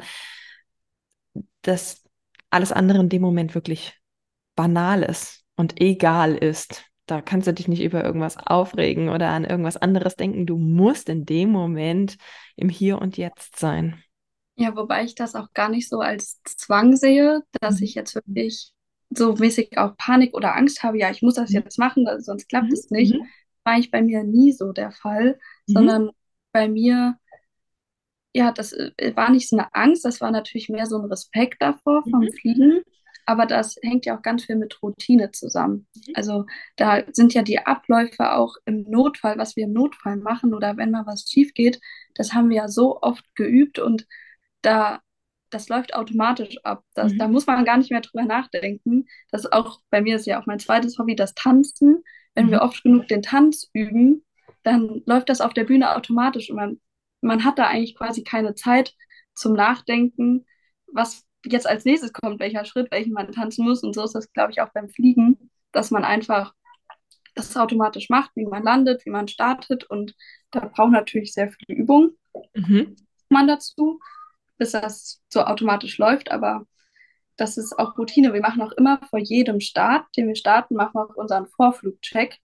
dass alles andere in dem Moment wirklich banal ist und egal ist. Da kannst du dich nicht über irgendwas aufregen oder an irgendwas anderes denken. Du musst in dem Moment im Hier und Jetzt sein. Ja, wobei ich das auch gar nicht so als Zwang sehe, dass mhm. ich jetzt wirklich so mäßig auch Panik oder Angst habe, ja, ich muss das mhm. jetzt machen, sonst klappt mhm. es nicht. War eigentlich bei mir nie so der Fall, sondern bei mir, ja, das äh, war nicht so eine Angst, das war natürlich mehr so ein Respekt davor vom mhm. Fliegen. Aber das hängt ja auch ganz viel mit Routine zusammen. Mhm. Also da sind ja die Abläufe auch im Notfall, was wir im Notfall machen oder wenn mal was schief geht, das haben wir ja so oft geübt und da das läuft automatisch ab. Das, mhm. Da muss man gar nicht mehr drüber nachdenken. Das ist auch bei mir ist ja auch mein zweites Hobby, das Tanzen. Wenn mhm. wir oft genug den Tanz üben, dann läuft das auf der Bühne automatisch und man, man hat da eigentlich quasi keine Zeit zum Nachdenken, was jetzt als nächstes kommt, welcher Schritt, welchen man tanzen muss. Und so ist das, glaube ich, auch beim Fliegen, dass man einfach das automatisch macht, wie man landet, wie man startet. Und da braucht natürlich sehr viel Übung mhm. man dazu, bis das so automatisch läuft. Aber das ist auch Routine. Wir machen auch immer vor jedem Start, den wir starten, machen wir auch unseren Vorflugcheck.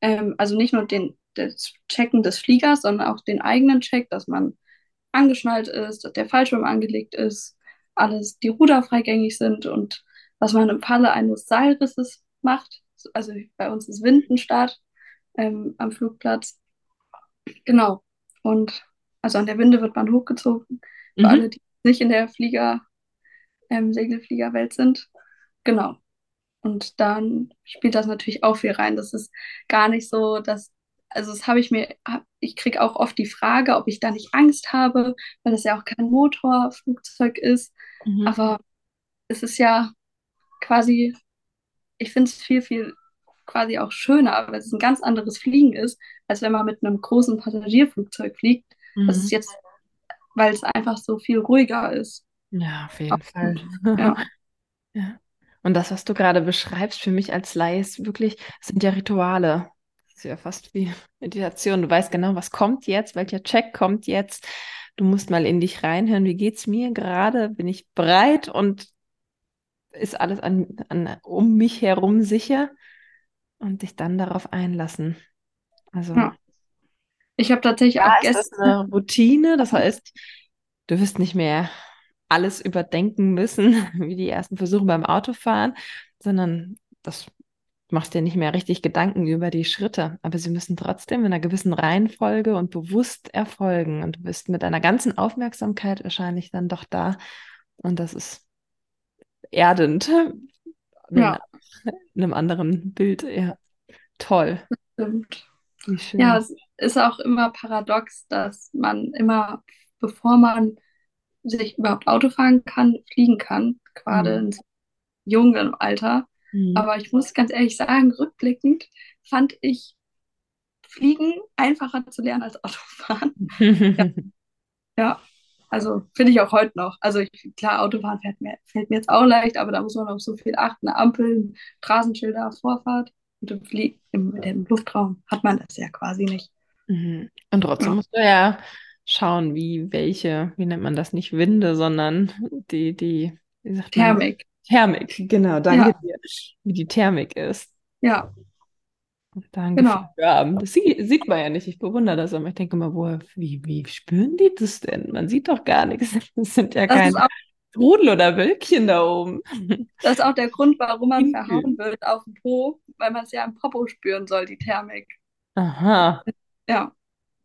Ähm, also nicht nur den das Checken des Fliegers, sondern auch den eigenen Check, dass man angeschnallt ist, dass der Fallschirm angelegt ist, alles die Ruder freigängig sind und was man im Falle eines Seilrisses macht. Also bei uns ist Windenstart ähm, am Flugplatz. Genau. Und also an der Winde wird man hochgezogen. Für mhm. alle, die nicht in der Flieger, ähm, Segelfliegerwelt sind. Genau. Und dann spielt das natürlich auch viel rein. Das ist gar nicht so, dass, also das habe ich mir, ich kriege auch oft die Frage, ob ich da nicht Angst habe, weil das ja auch kein Motorflugzeug ist. Mhm. Aber es ist ja quasi, ich finde es viel, viel quasi auch schöner, weil es ein ganz anderes Fliegen ist, als wenn man mit einem großen Passagierflugzeug fliegt. Mhm. Das ist jetzt, weil es einfach so viel ruhiger ist. Ja, auf jeden auch Fall. Ja. ja. Und das, was du gerade beschreibst, für mich als Laie, ist wirklich, sind ja Rituale. Ist ja fast wie Meditation. Du weißt genau, was kommt jetzt, welcher Check kommt jetzt. Du musst mal in dich reinhören, wie geht's mir gerade? Bin ich bereit und ist alles an, an, um mich herum sicher? Und dich dann darauf einlassen. Also. Ja. Ich habe tatsächlich ja, auch gestern. Ist eine Routine, das heißt, du wirst nicht mehr alles überdenken müssen, wie die ersten Versuche beim Autofahren, sondern das machst dir nicht mehr richtig Gedanken über die Schritte, aber sie müssen trotzdem in einer gewissen Reihenfolge und bewusst erfolgen. Und du bist mit einer ganzen Aufmerksamkeit wahrscheinlich dann doch da. Und das ist erdend. Ja. In einem anderen Bild, ja. Toll. Stimmt. Ja, es ist auch immer paradox, dass man immer, bevor man sich überhaupt Auto fahren kann, fliegen kann, gerade mhm. in jungen Alter. Mhm. Aber ich muss ganz ehrlich sagen, rückblickend fand ich Fliegen einfacher zu lernen als Autofahren. ja. ja. also finde ich auch heute noch. Also ich, klar, Autofahren fällt mir, fällt mir jetzt auch leicht, aber da muss man auf so viel achten. Ampeln, Straßenschilder, Vorfahrt. Und im, Flie im, im Luftraum hat man das ja quasi nicht. Mhm. Und trotzdem ja. musst du ja schauen, wie welche, wie nennt man das, nicht Winde, sondern die, die, wie sagt Thermik. Thermik, genau, danke ja. dir, wie die Thermik ist. Ja. Danke genau. Das sieht, man ja nicht. Ich bewundere das aber. Ich denke mal, woher, wie, wie spüren die das denn? Man sieht doch gar nichts. Das sind ja das keine Rudel oder Wölkchen da oben. Das ist auch der Grund, warum man verhauen wird auf dem Po, weil man es ja im Popo spüren soll, die Thermik. Aha. Ja,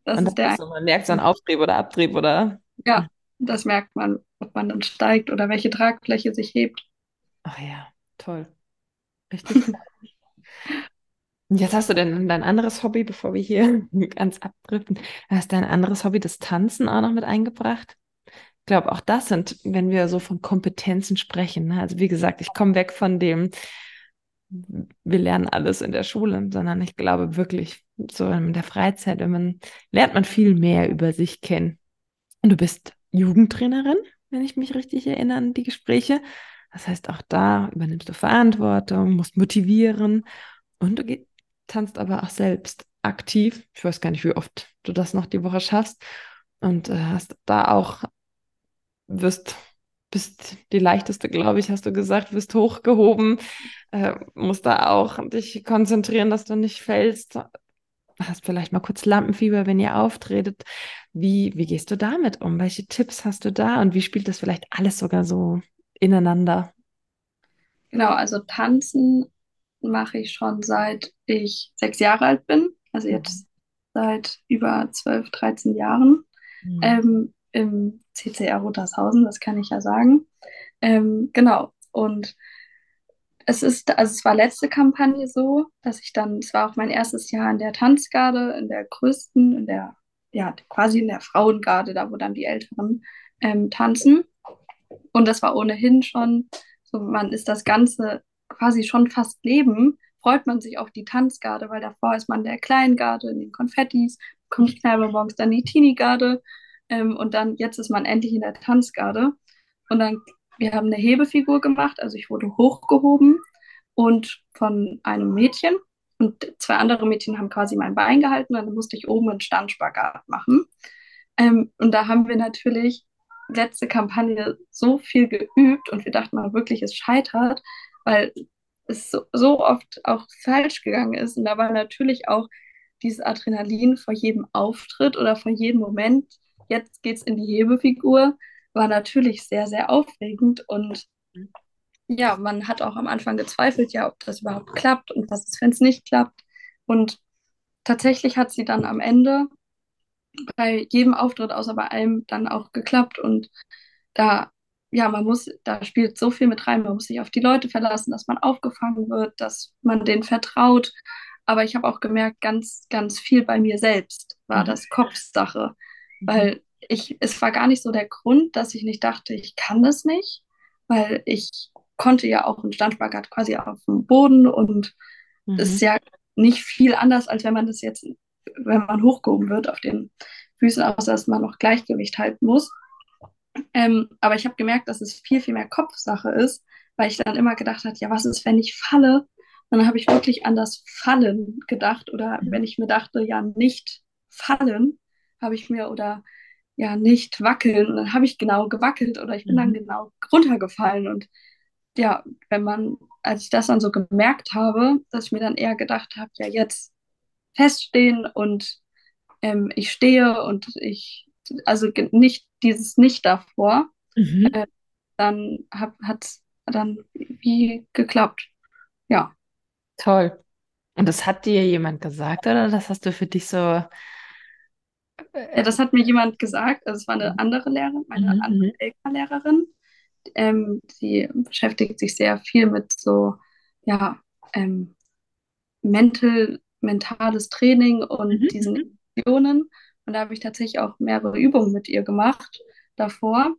das Und ist der ist so, man merkt so einen. Auftrieb oder Abtrieb oder. Ja, das merkt man, ob man dann steigt oder welche Tragfläche sich hebt. Ach ja, toll. Richtig Jetzt hast du denn dein anderes Hobby, bevor wir hier ganz abdriften, hast dein anderes Hobby, das Tanzen, auch noch mit eingebracht? Ich glaube, auch das sind, wenn wir so von Kompetenzen sprechen. ne? Also wie gesagt, ich komme weg von dem, wir lernen alles in der Schule, sondern ich glaube wirklich, so in der Freizeit, wenn man, lernt man viel mehr über sich kennen. Und du bist Jugendtrainerin, wenn ich mich richtig erinnere an die Gespräche. Das heißt, auch da übernimmst du Verantwortung, musst motivieren und du tanzt aber auch selbst aktiv. Ich weiß gar nicht, wie oft du das noch die Woche schaffst. Und äh, hast da auch, wirst, bist die leichteste, glaube ich, hast du gesagt, wirst hochgehoben, äh, musst da auch dich konzentrieren, dass du nicht fällst. Hast vielleicht mal kurz Lampenfieber, wenn ihr auftretet. Wie, wie gehst du damit um? Welche Tipps hast du da und wie spielt das vielleicht alles sogar so ineinander? Genau, also tanzen mache ich schon seit ich sechs Jahre alt bin. Also Mhm. jetzt seit über 12, 13 Jahren. Mhm. Ähm, im CCR Rotershausen, das kann ich ja sagen. Ähm, genau. Und es ist, also es war letzte Kampagne so, dass ich dann, es war auch mein erstes Jahr in der Tanzgarde, in der größten, in der, ja, quasi in der Frauengarde, da wo dann die Älteren ähm, tanzen. Und das war ohnehin schon, so man ist das Ganze quasi schon fast Leben, freut man sich auf die Tanzgarde, weil davor ist man der Kleingarde in den Konfettis, kommt morgens dann die Teenie-Garde ähm, und dann jetzt ist man endlich in der Tanzgarde. Und dann, wir haben eine Hebefigur gemacht, also ich wurde hochgehoben und von einem Mädchen und zwei andere Mädchen haben quasi mein Bein gehalten, dann musste ich oben einen Standspagat machen. Ähm, und da haben wir natürlich letzte Kampagne so viel geübt und wir dachten mal wirklich, es scheitert, weil es so, so oft auch falsch gegangen ist. Und da war natürlich auch dieses Adrenalin vor jedem Auftritt oder vor jedem Moment, jetzt geht's in die Hebefigur, war natürlich sehr, sehr aufregend. Und ja, man hat auch am Anfang gezweifelt, ja, ob das überhaupt klappt und was ist, wenn es nicht klappt. Und tatsächlich hat sie dann am Ende bei jedem Auftritt außer bei einem dann auch geklappt und da, ja, man muss, da spielt so viel mit rein, man muss sich auf die Leute verlassen, dass man aufgefangen wird, dass man denen vertraut. Aber ich habe auch gemerkt, ganz, ganz viel bei mir selbst war Mhm. das Kopfsache, Mhm. weil ich, es war gar nicht so der Grund, dass ich nicht dachte, ich kann das nicht, weil ich konnte ja auch einen Standspagat quasi auf dem Boden und es ist Mhm. ja nicht viel anders, als wenn man das jetzt, wenn man hochgehoben wird auf den Füßen, außer dass man noch Gleichgewicht halten muss. Ähm, aber ich habe gemerkt, dass es viel, viel mehr Kopfsache ist, weil ich dann immer gedacht habe, ja, was ist, wenn ich falle? Und dann habe ich wirklich an das Fallen gedacht oder wenn ich mir dachte, ja, nicht fallen, habe ich mir oder ja, nicht wackeln. Und dann habe ich genau gewackelt oder ich bin dann Mhm. genau runtergefallen. Und ja, wenn man, als ich das dann so gemerkt habe, dass ich mir dann eher gedacht habe, ja, jetzt feststehen und ähm, ich stehe und ich, also nicht dieses Nicht davor, Mhm. äh, dann hat es dann wie geklappt. Ja. Toll. Und das hat dir jemand gesagt, oder das hast du für dich so? Ja, Äh, das hat mir jemand gesagt, also es war eine mhm. andere Lehrerin, meine andere Mhm. LK-Lehrerin. Ähm, sie beschäftigt sich sehr viel mit so, ja, ähm, mental, mentales Training und Mhm. diesen Mhm. Emotionen. Und da habe ich tatsächlich auch mehrere Übungen mit ihr gemacht davor.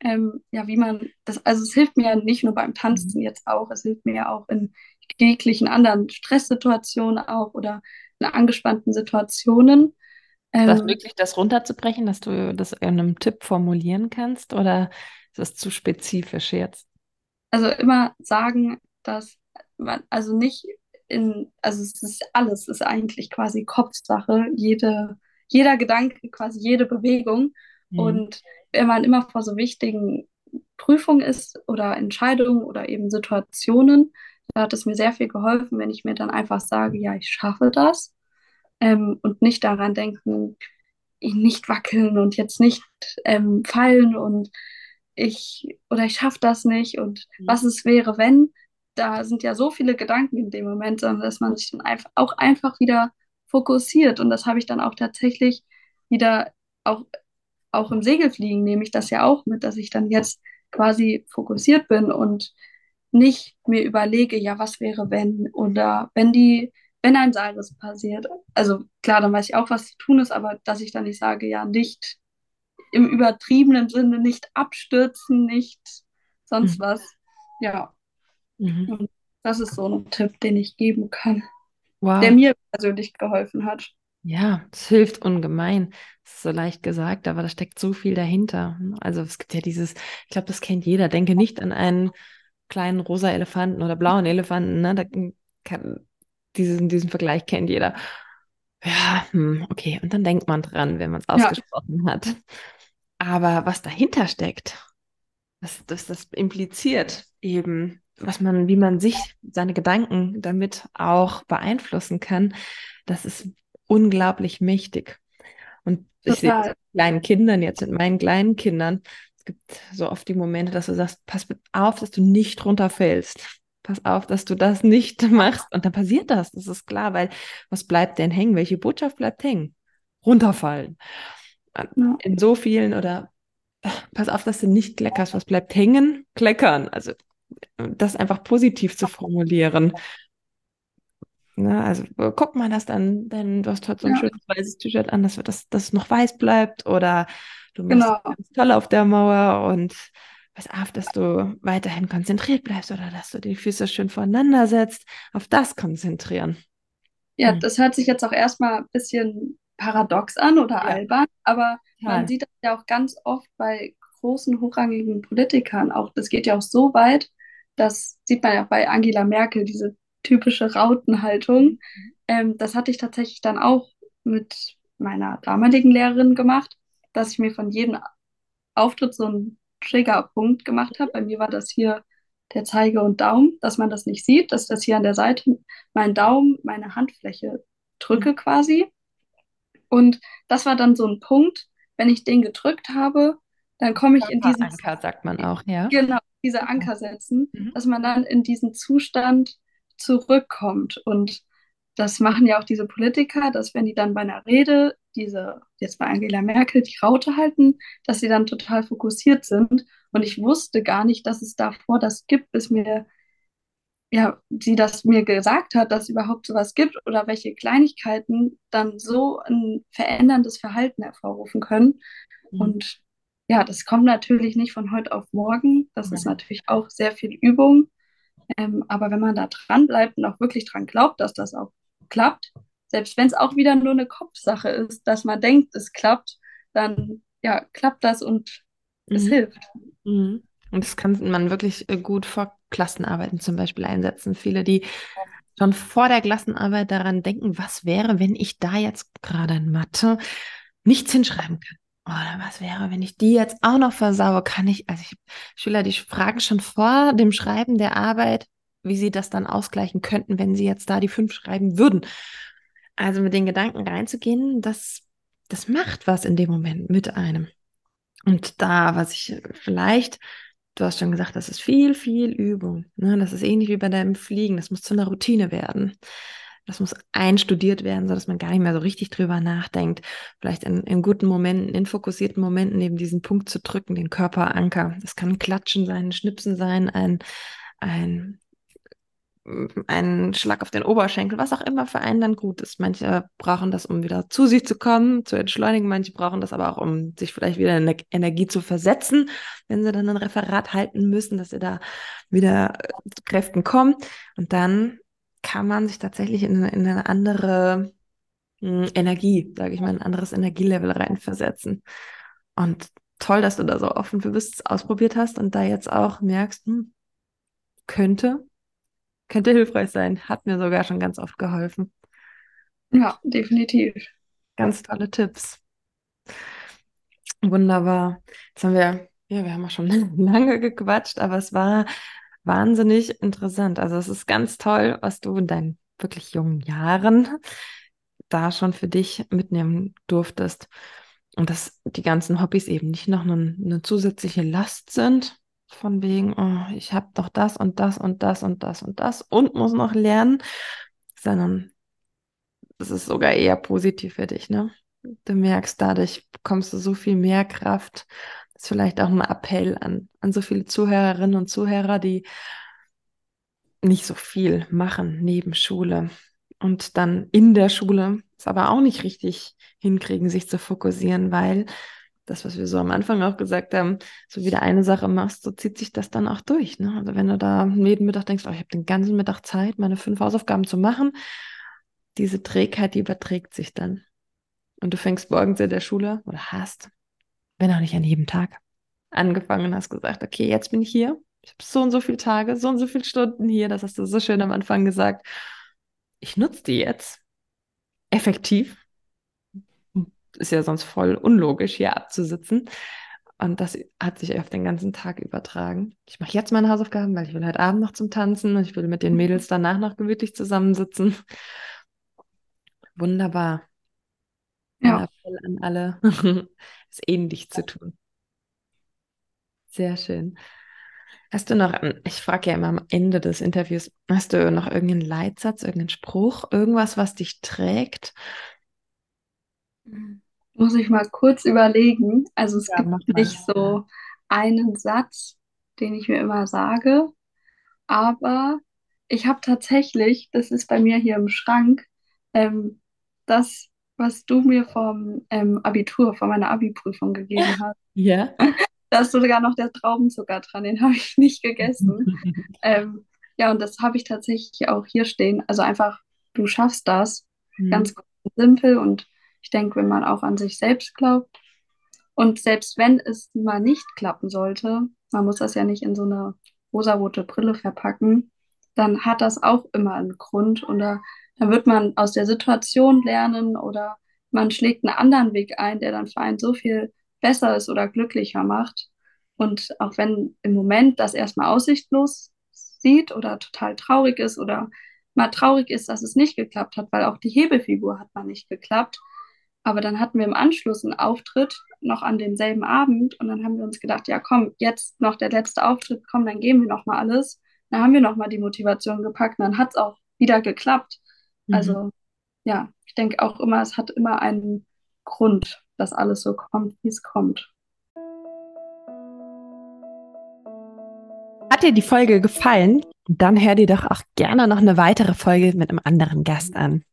Ähm, ja, wie man das, also es hilft mir ja nicht nur beim Mhm. Tanzen jetzt auch, es hilft mir ja auch in jeglichen anderen Stresssituationen auch oder in angespannten Situationen. Ist das Ähm, möglich, das runterzubrechen, dass du das in einem Tipp formulieren kannst, oder ist das zu spezifisch jetzt? also immer sagen, dass man, also nicht in, also es ist alles, ist eigentlich quasi Kopfsache, jede, jeder Gedanke, quasi jede Bewegung. Mhm. Und wenn man immer vor so wichtigen Prüfungen ist oder Entscheidungen oder eben Situationen, da hat es mir sehr viel geholfen, wenn ich mir dann einfach sage, ja, ich schaffe das ähm, und nicht daran denken, nicht wackeln und jetzt nicht ähm, fallen und ich oder ich schaffe das nicht und Mhm. was es wäre, wenn. Da sind ja so viele Gedanken in dem Moment, sondern dass man sich dann einfach auch einfach wieder fokussiert. Und das habe ich dann auch tatsächlich wieder auch, auch im Segelfliegen nehme ich das ja auch mit, dass ich dann jetzt quasi fokussiert bin und nicht mir überlege, ja, was wäre, wenn oder wenn die, wenn ein Seilriss passiert. Also klar, dann weiß ich auch, was zu tun ist, aber dass ich dann nicht sage, ja, nicht im übertriebenen Sinne, nicht abstürzen, nicht sonst mhm. was. Ja. Mhm. Und das ist so ein Tipp, den ich geben kann, wow. der mir persönlich geholfen hat. Ja, es hilft ungemein. Das ist so leicht gesagt, aber da steckt so viel dahinter. Also es gibt ja dieses, ich glaube, das kennt jeder. Denke nicht an einen kleinen rosa Elefanten oder blauen Elefanten. Ne? Da kann, diesen, diesen Vergleich kennt jeder. Ja, hm, okay. Und dann denkt man dran, wenn man es ausgesprochen ja. hat. Aber was dahinter steckt, was, was das impliziert eben, was man, wie man sich, seine Gedanken damit auch beeinflussen kann, das ist unglaublich mächtig. Und ich sehe das mit kleinen Kindern jetzt, mit meinen kleinen Kindern. Es gibt so oft die Momente, dass du sagst, pass auf, dass du nicht runterfällst. Pass auf, dass du das nicht machst. Und dann passiert das. Das ist klar, weil was bleibt denn hängen? Welche Botschaft bleibt hängen? Runterfallen. Ja. In so vielen oder pass auf, dass du nicht kleckerst. Was bleibt hängen? Kleckern. Also das einfach positiv zu formulieren. Ne, also guck mal, dass dann, denn du hast heute so ein ja. schönes weißes T-Shirt an, dass das, das noch weiß bleibt oder du machst genau. ganz toll auf der Mauer und pass auf, dass du weiterhin konzentriert bleibst oder dass du die Füße schön voneinander setzt. Auf das konzentrieren. Ja, hm. das hört sich jetzt auch erstmal ein bisschen paradox an oder ja. albern, aber ja. man sieht das ja auch ganz oft bei großen, hochrangigen Politikern. Auch das geht ja auch so weit, das sieht man ja bei Angela Merkel, diese typische Rautenhaltung. Ähm, das hatte ich tatsächlich dann auch mit meiner damaligen Lehrerin gemacht, dass ich mir von jedem Auftritt so einen Triggerpunkt gemacht habe. Bei mir war das hier der Zeige und Daumen, dass man das nicht sieht, dass das hier an der Seite mein Daumen, meine Handfläche drücke quasi. Und das war dann so ein Punkt, wenn ich den gedrückt habe, dann komme ich in diesen Anker sagt man auch, ja. Genau, diese Anker setzen, mhm. dass man dann in diesen Zustand zurückkommt. Und das machen ja auch diese Politiker, dass wenn die dann bei einer Rede, diese, jetzt bei Angela Merkel, die Raute halten, dass sie dann total fokussiert sind. Und ich wusste gar nicht, dass es davor das gibt, bis mir, ja, sie das mir gesagt hat, dass es überhaupt sowas gibt oder welche Kleinigkeiten dann so ein veränderndes Verhalten hervorrufen können. Mhm. Und ja, das kommt natürlich nicht von heute auf morgen. Das mhm. ist natürlich auch sehr viel Übung. Ähm, aber wenn man da dran bleibt und auch wirklich dran glaubt, dass das auch klappt, selbst wenn es auch wieder nur eine Kopfsache ist, dass man denkt, es klappt, dann ja, klappt das und mhm. es hilft. Mhm. Und das kann man wirklich äh, gut vor Klassenarbeiten zum Beispiel einsetzen. Viele, die schon vor der Klassenarbeit daran denken, was wäre, wenn ich da jetzt gerade in Mathe nichts hinschreiben kann. Oder was wäre, wenn ich die jetzt auch noch versaue? Kann ich, also ich, Schüler, die fragen schon vor dem Schreiben der Arbeit, wie sie das dann ausgleichen könnten, wenn sie jetzt da die fünf schreiben würden. Also mit den Gedanken reinzugehen, das, das macht was in dem Moment mit einem. Und da, was ich vielleicht, du hast schon gesagt, das ist viel, viel Übung. Ne? Das ist ähnlich wie bei deinem Fliegen. Das muss zu einer Routine werden. Das muss einstudiert werden, sodass man gar nicht mehr so richtig drüber nachdenkt. Vielleicht in, in guten Momenten, in fokussierten Momenten neben diesen Punkt zu drücken, den Körperanker. Das kann ein Klatschen sein, ein Schnipsen sein, ein, ein, ein Schlag auf den Oberschenkel, was auch immer für einen dann gut ist. Manche brauchen das, um wieder zu sich zu kommen, zu entschleunigen. Manche brauchen das aber auch, um sich vielleicht wieder in Energie zu versetzen, wenn sie dann ein Referat halten müssen, dass sie da wieder zu Kräften kommen. Und dann kann man sich tatsächlich in, in eine andere mh, hm, Energie, sage ich mal, ein anderes Energielevel reinversetzen. Und toll, dass du da so offen für bist, ausprobiert hast und da jetzt auch merkst, hm, könnte, könnte hilfreich sein. Hat mir sogar schon ganz oft geholfen. Ja, definitiv. Ganz tolle Tipps. Wunderbar. Jetzt haben wir, ja, wir haben auch schon lange gequatscht, aber es war wahnsinnig interessant. Also es ist ganz toll, was du in deinen wirklich jungen Jahren da schon für dich mitnehmen durftest. Und dass die ganzen Hobbys eben nicht noch eine, eine zusätzliche Last sind, von wegen, oh, ich habe doch das und das und das und das und das und muss noch lernen, sondern das ist sogar eher positiv für dich, ne? Du merkst, dadurch bekommst du so viel mehr Kraft. Ist vielleicht auch ein Appell an, an so viele Zuhörerinnen und Zuhörer, die nicht so viel machen neben Schule und dann in der Schule es aber auch nicht richtig hinkriegen, sich zu fokussieren, weil das, was wir so am Anfang auch gesagt haben, so wie du eine Sache machst, so zieht sich das dann auch durch. Ne? Also wenn du da jeden Mittag denkst, oh, ich habe den ganzen Mittag Zeit, meine fünf Hausaufgaben zu machen, diese Trägheit, die überträgt sich dann. Und du fängst morgens in der Schule oder hast, wenn auch nicht an jedem Tag, angefangen und hast gesagt, okay, jetzt bin ich hier, ich habe so und so viele Tage, so und so viele Stunden hier, das hast du so schön am Anfang gesagt. Ich nutze die jetzt effektiv. Ist ja sonst voll unlogisch, hier abzusitzen. Und das hat sich auf den ganzen Tag übertragen. Ich mache jetzt meine Hausaufgaben, weil ich will heute Abend noch zum Tanzen und ich will mit den Mädels danach noch gemütlich zusammensitzen. Wunderbar. Ja. Ein Appell an alle, es ähnlich zu tun. Sehr schön. Hast du noch, ähm, ich frage ja immer am Ende des Interviews, hast du noch irgendeinen Leitsatz, irgendeinen Spruch, irgendwas, was dich trägt? Muss ich mal kurz überlegen. Also es Ja, gibt nicht so einen Satz, den ich mir immer sage, aber ich habe tatsächlich, das ist bei mir hier im Schrank, ähm, das, was du mir vom ähm, Abitur, von meiner Abi-Prüfung gegeben hast. Ja. Da ist sogar noch der Traubenzucker dran, den habe ich nicht gegessen. Ähm, ja, und das habe ich tatsächlich auch hier stehen. Also einfach, du schaffst das. Mhm. Ganz simpel. Und ich denke, wenn man auch an sich selbst glaubt und selbst wenn es mal nicht klappen sollte, man muss das ja nicht in so eine rosarote Brille verpacken, dann hat das auch immer einen Grund. Oder dann wird man aus der Situation lernen oder man schlägt einen anderen Weg ein, der dann für einen so viel besser ist oder glücklicher macht. Und auch wenn im Moment das erstmal aussichtslos sieht oder total traurig ist oder mal traurig ist, dass es nicht geklappt hat, weil auch die Hebefigur hat mal nicht geklappt. Aber dann hatten wir im Anschluss einen Auftritt noch an demselben Abend und dann haben wir uns gedacht, ja komm, jetzt noch der letzte Auftritt, komm, dann geben wir noch mal alles. Dann haben wir noch mal die Motivation gepackt und dann hat es auch wieder geklappt. Mhm. Also ja, ich denke auch immer, es hat immer einen Grund, dass alles so kommt, wie es kommt. Hat dir die Folge gefallen? Dann hör dir doch auch gerne noch eine weitere Folge mit einem anderen Gast an.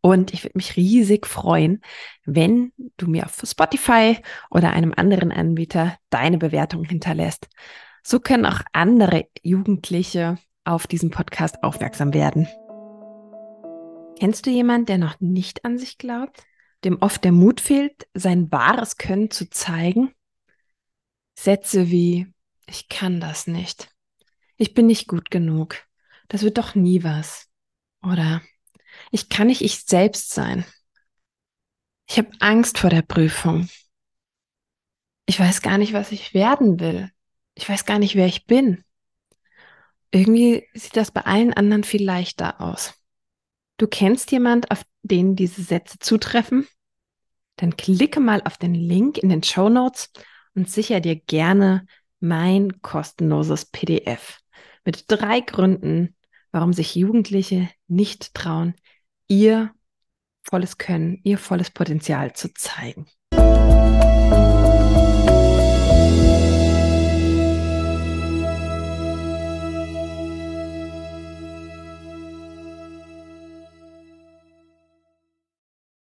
Und ich würde mich riesig freuen, wenn du mir auf Spotify oder einem anderen Anbieter deine Bewertung hinterlässt. So können auch andere Jugendliche auf diesen Podcast aufmerksam werden. Kennst du jemanden, der noch nicht an sich glaubt, dem oft der Mut fehlt, sein wahres Können zu zeigen? Sätze wie, ich kann das nicht. Ich bin nicht gut genug. Das wird doch nie was. Oder ich kann nicht ich selbst sein. Ich habe Angst vor der Prüfung. Ich weiß gar nicht, was ich werden will. Ich weiß gar nicht, wer ich bin. Irgendwie sieht das bei allen anderen viel leichter aus. Du kennst jemand, auf den diese Sätze zutreffen? Dann klicke mal auf den Link in den Show Notes und sicher dir gerne mein kostenloses PDF mit drei Gründen, warum sich Jugendliche nicht trauen, ihr volles Können, ihr volles Potenzial zu zeigen.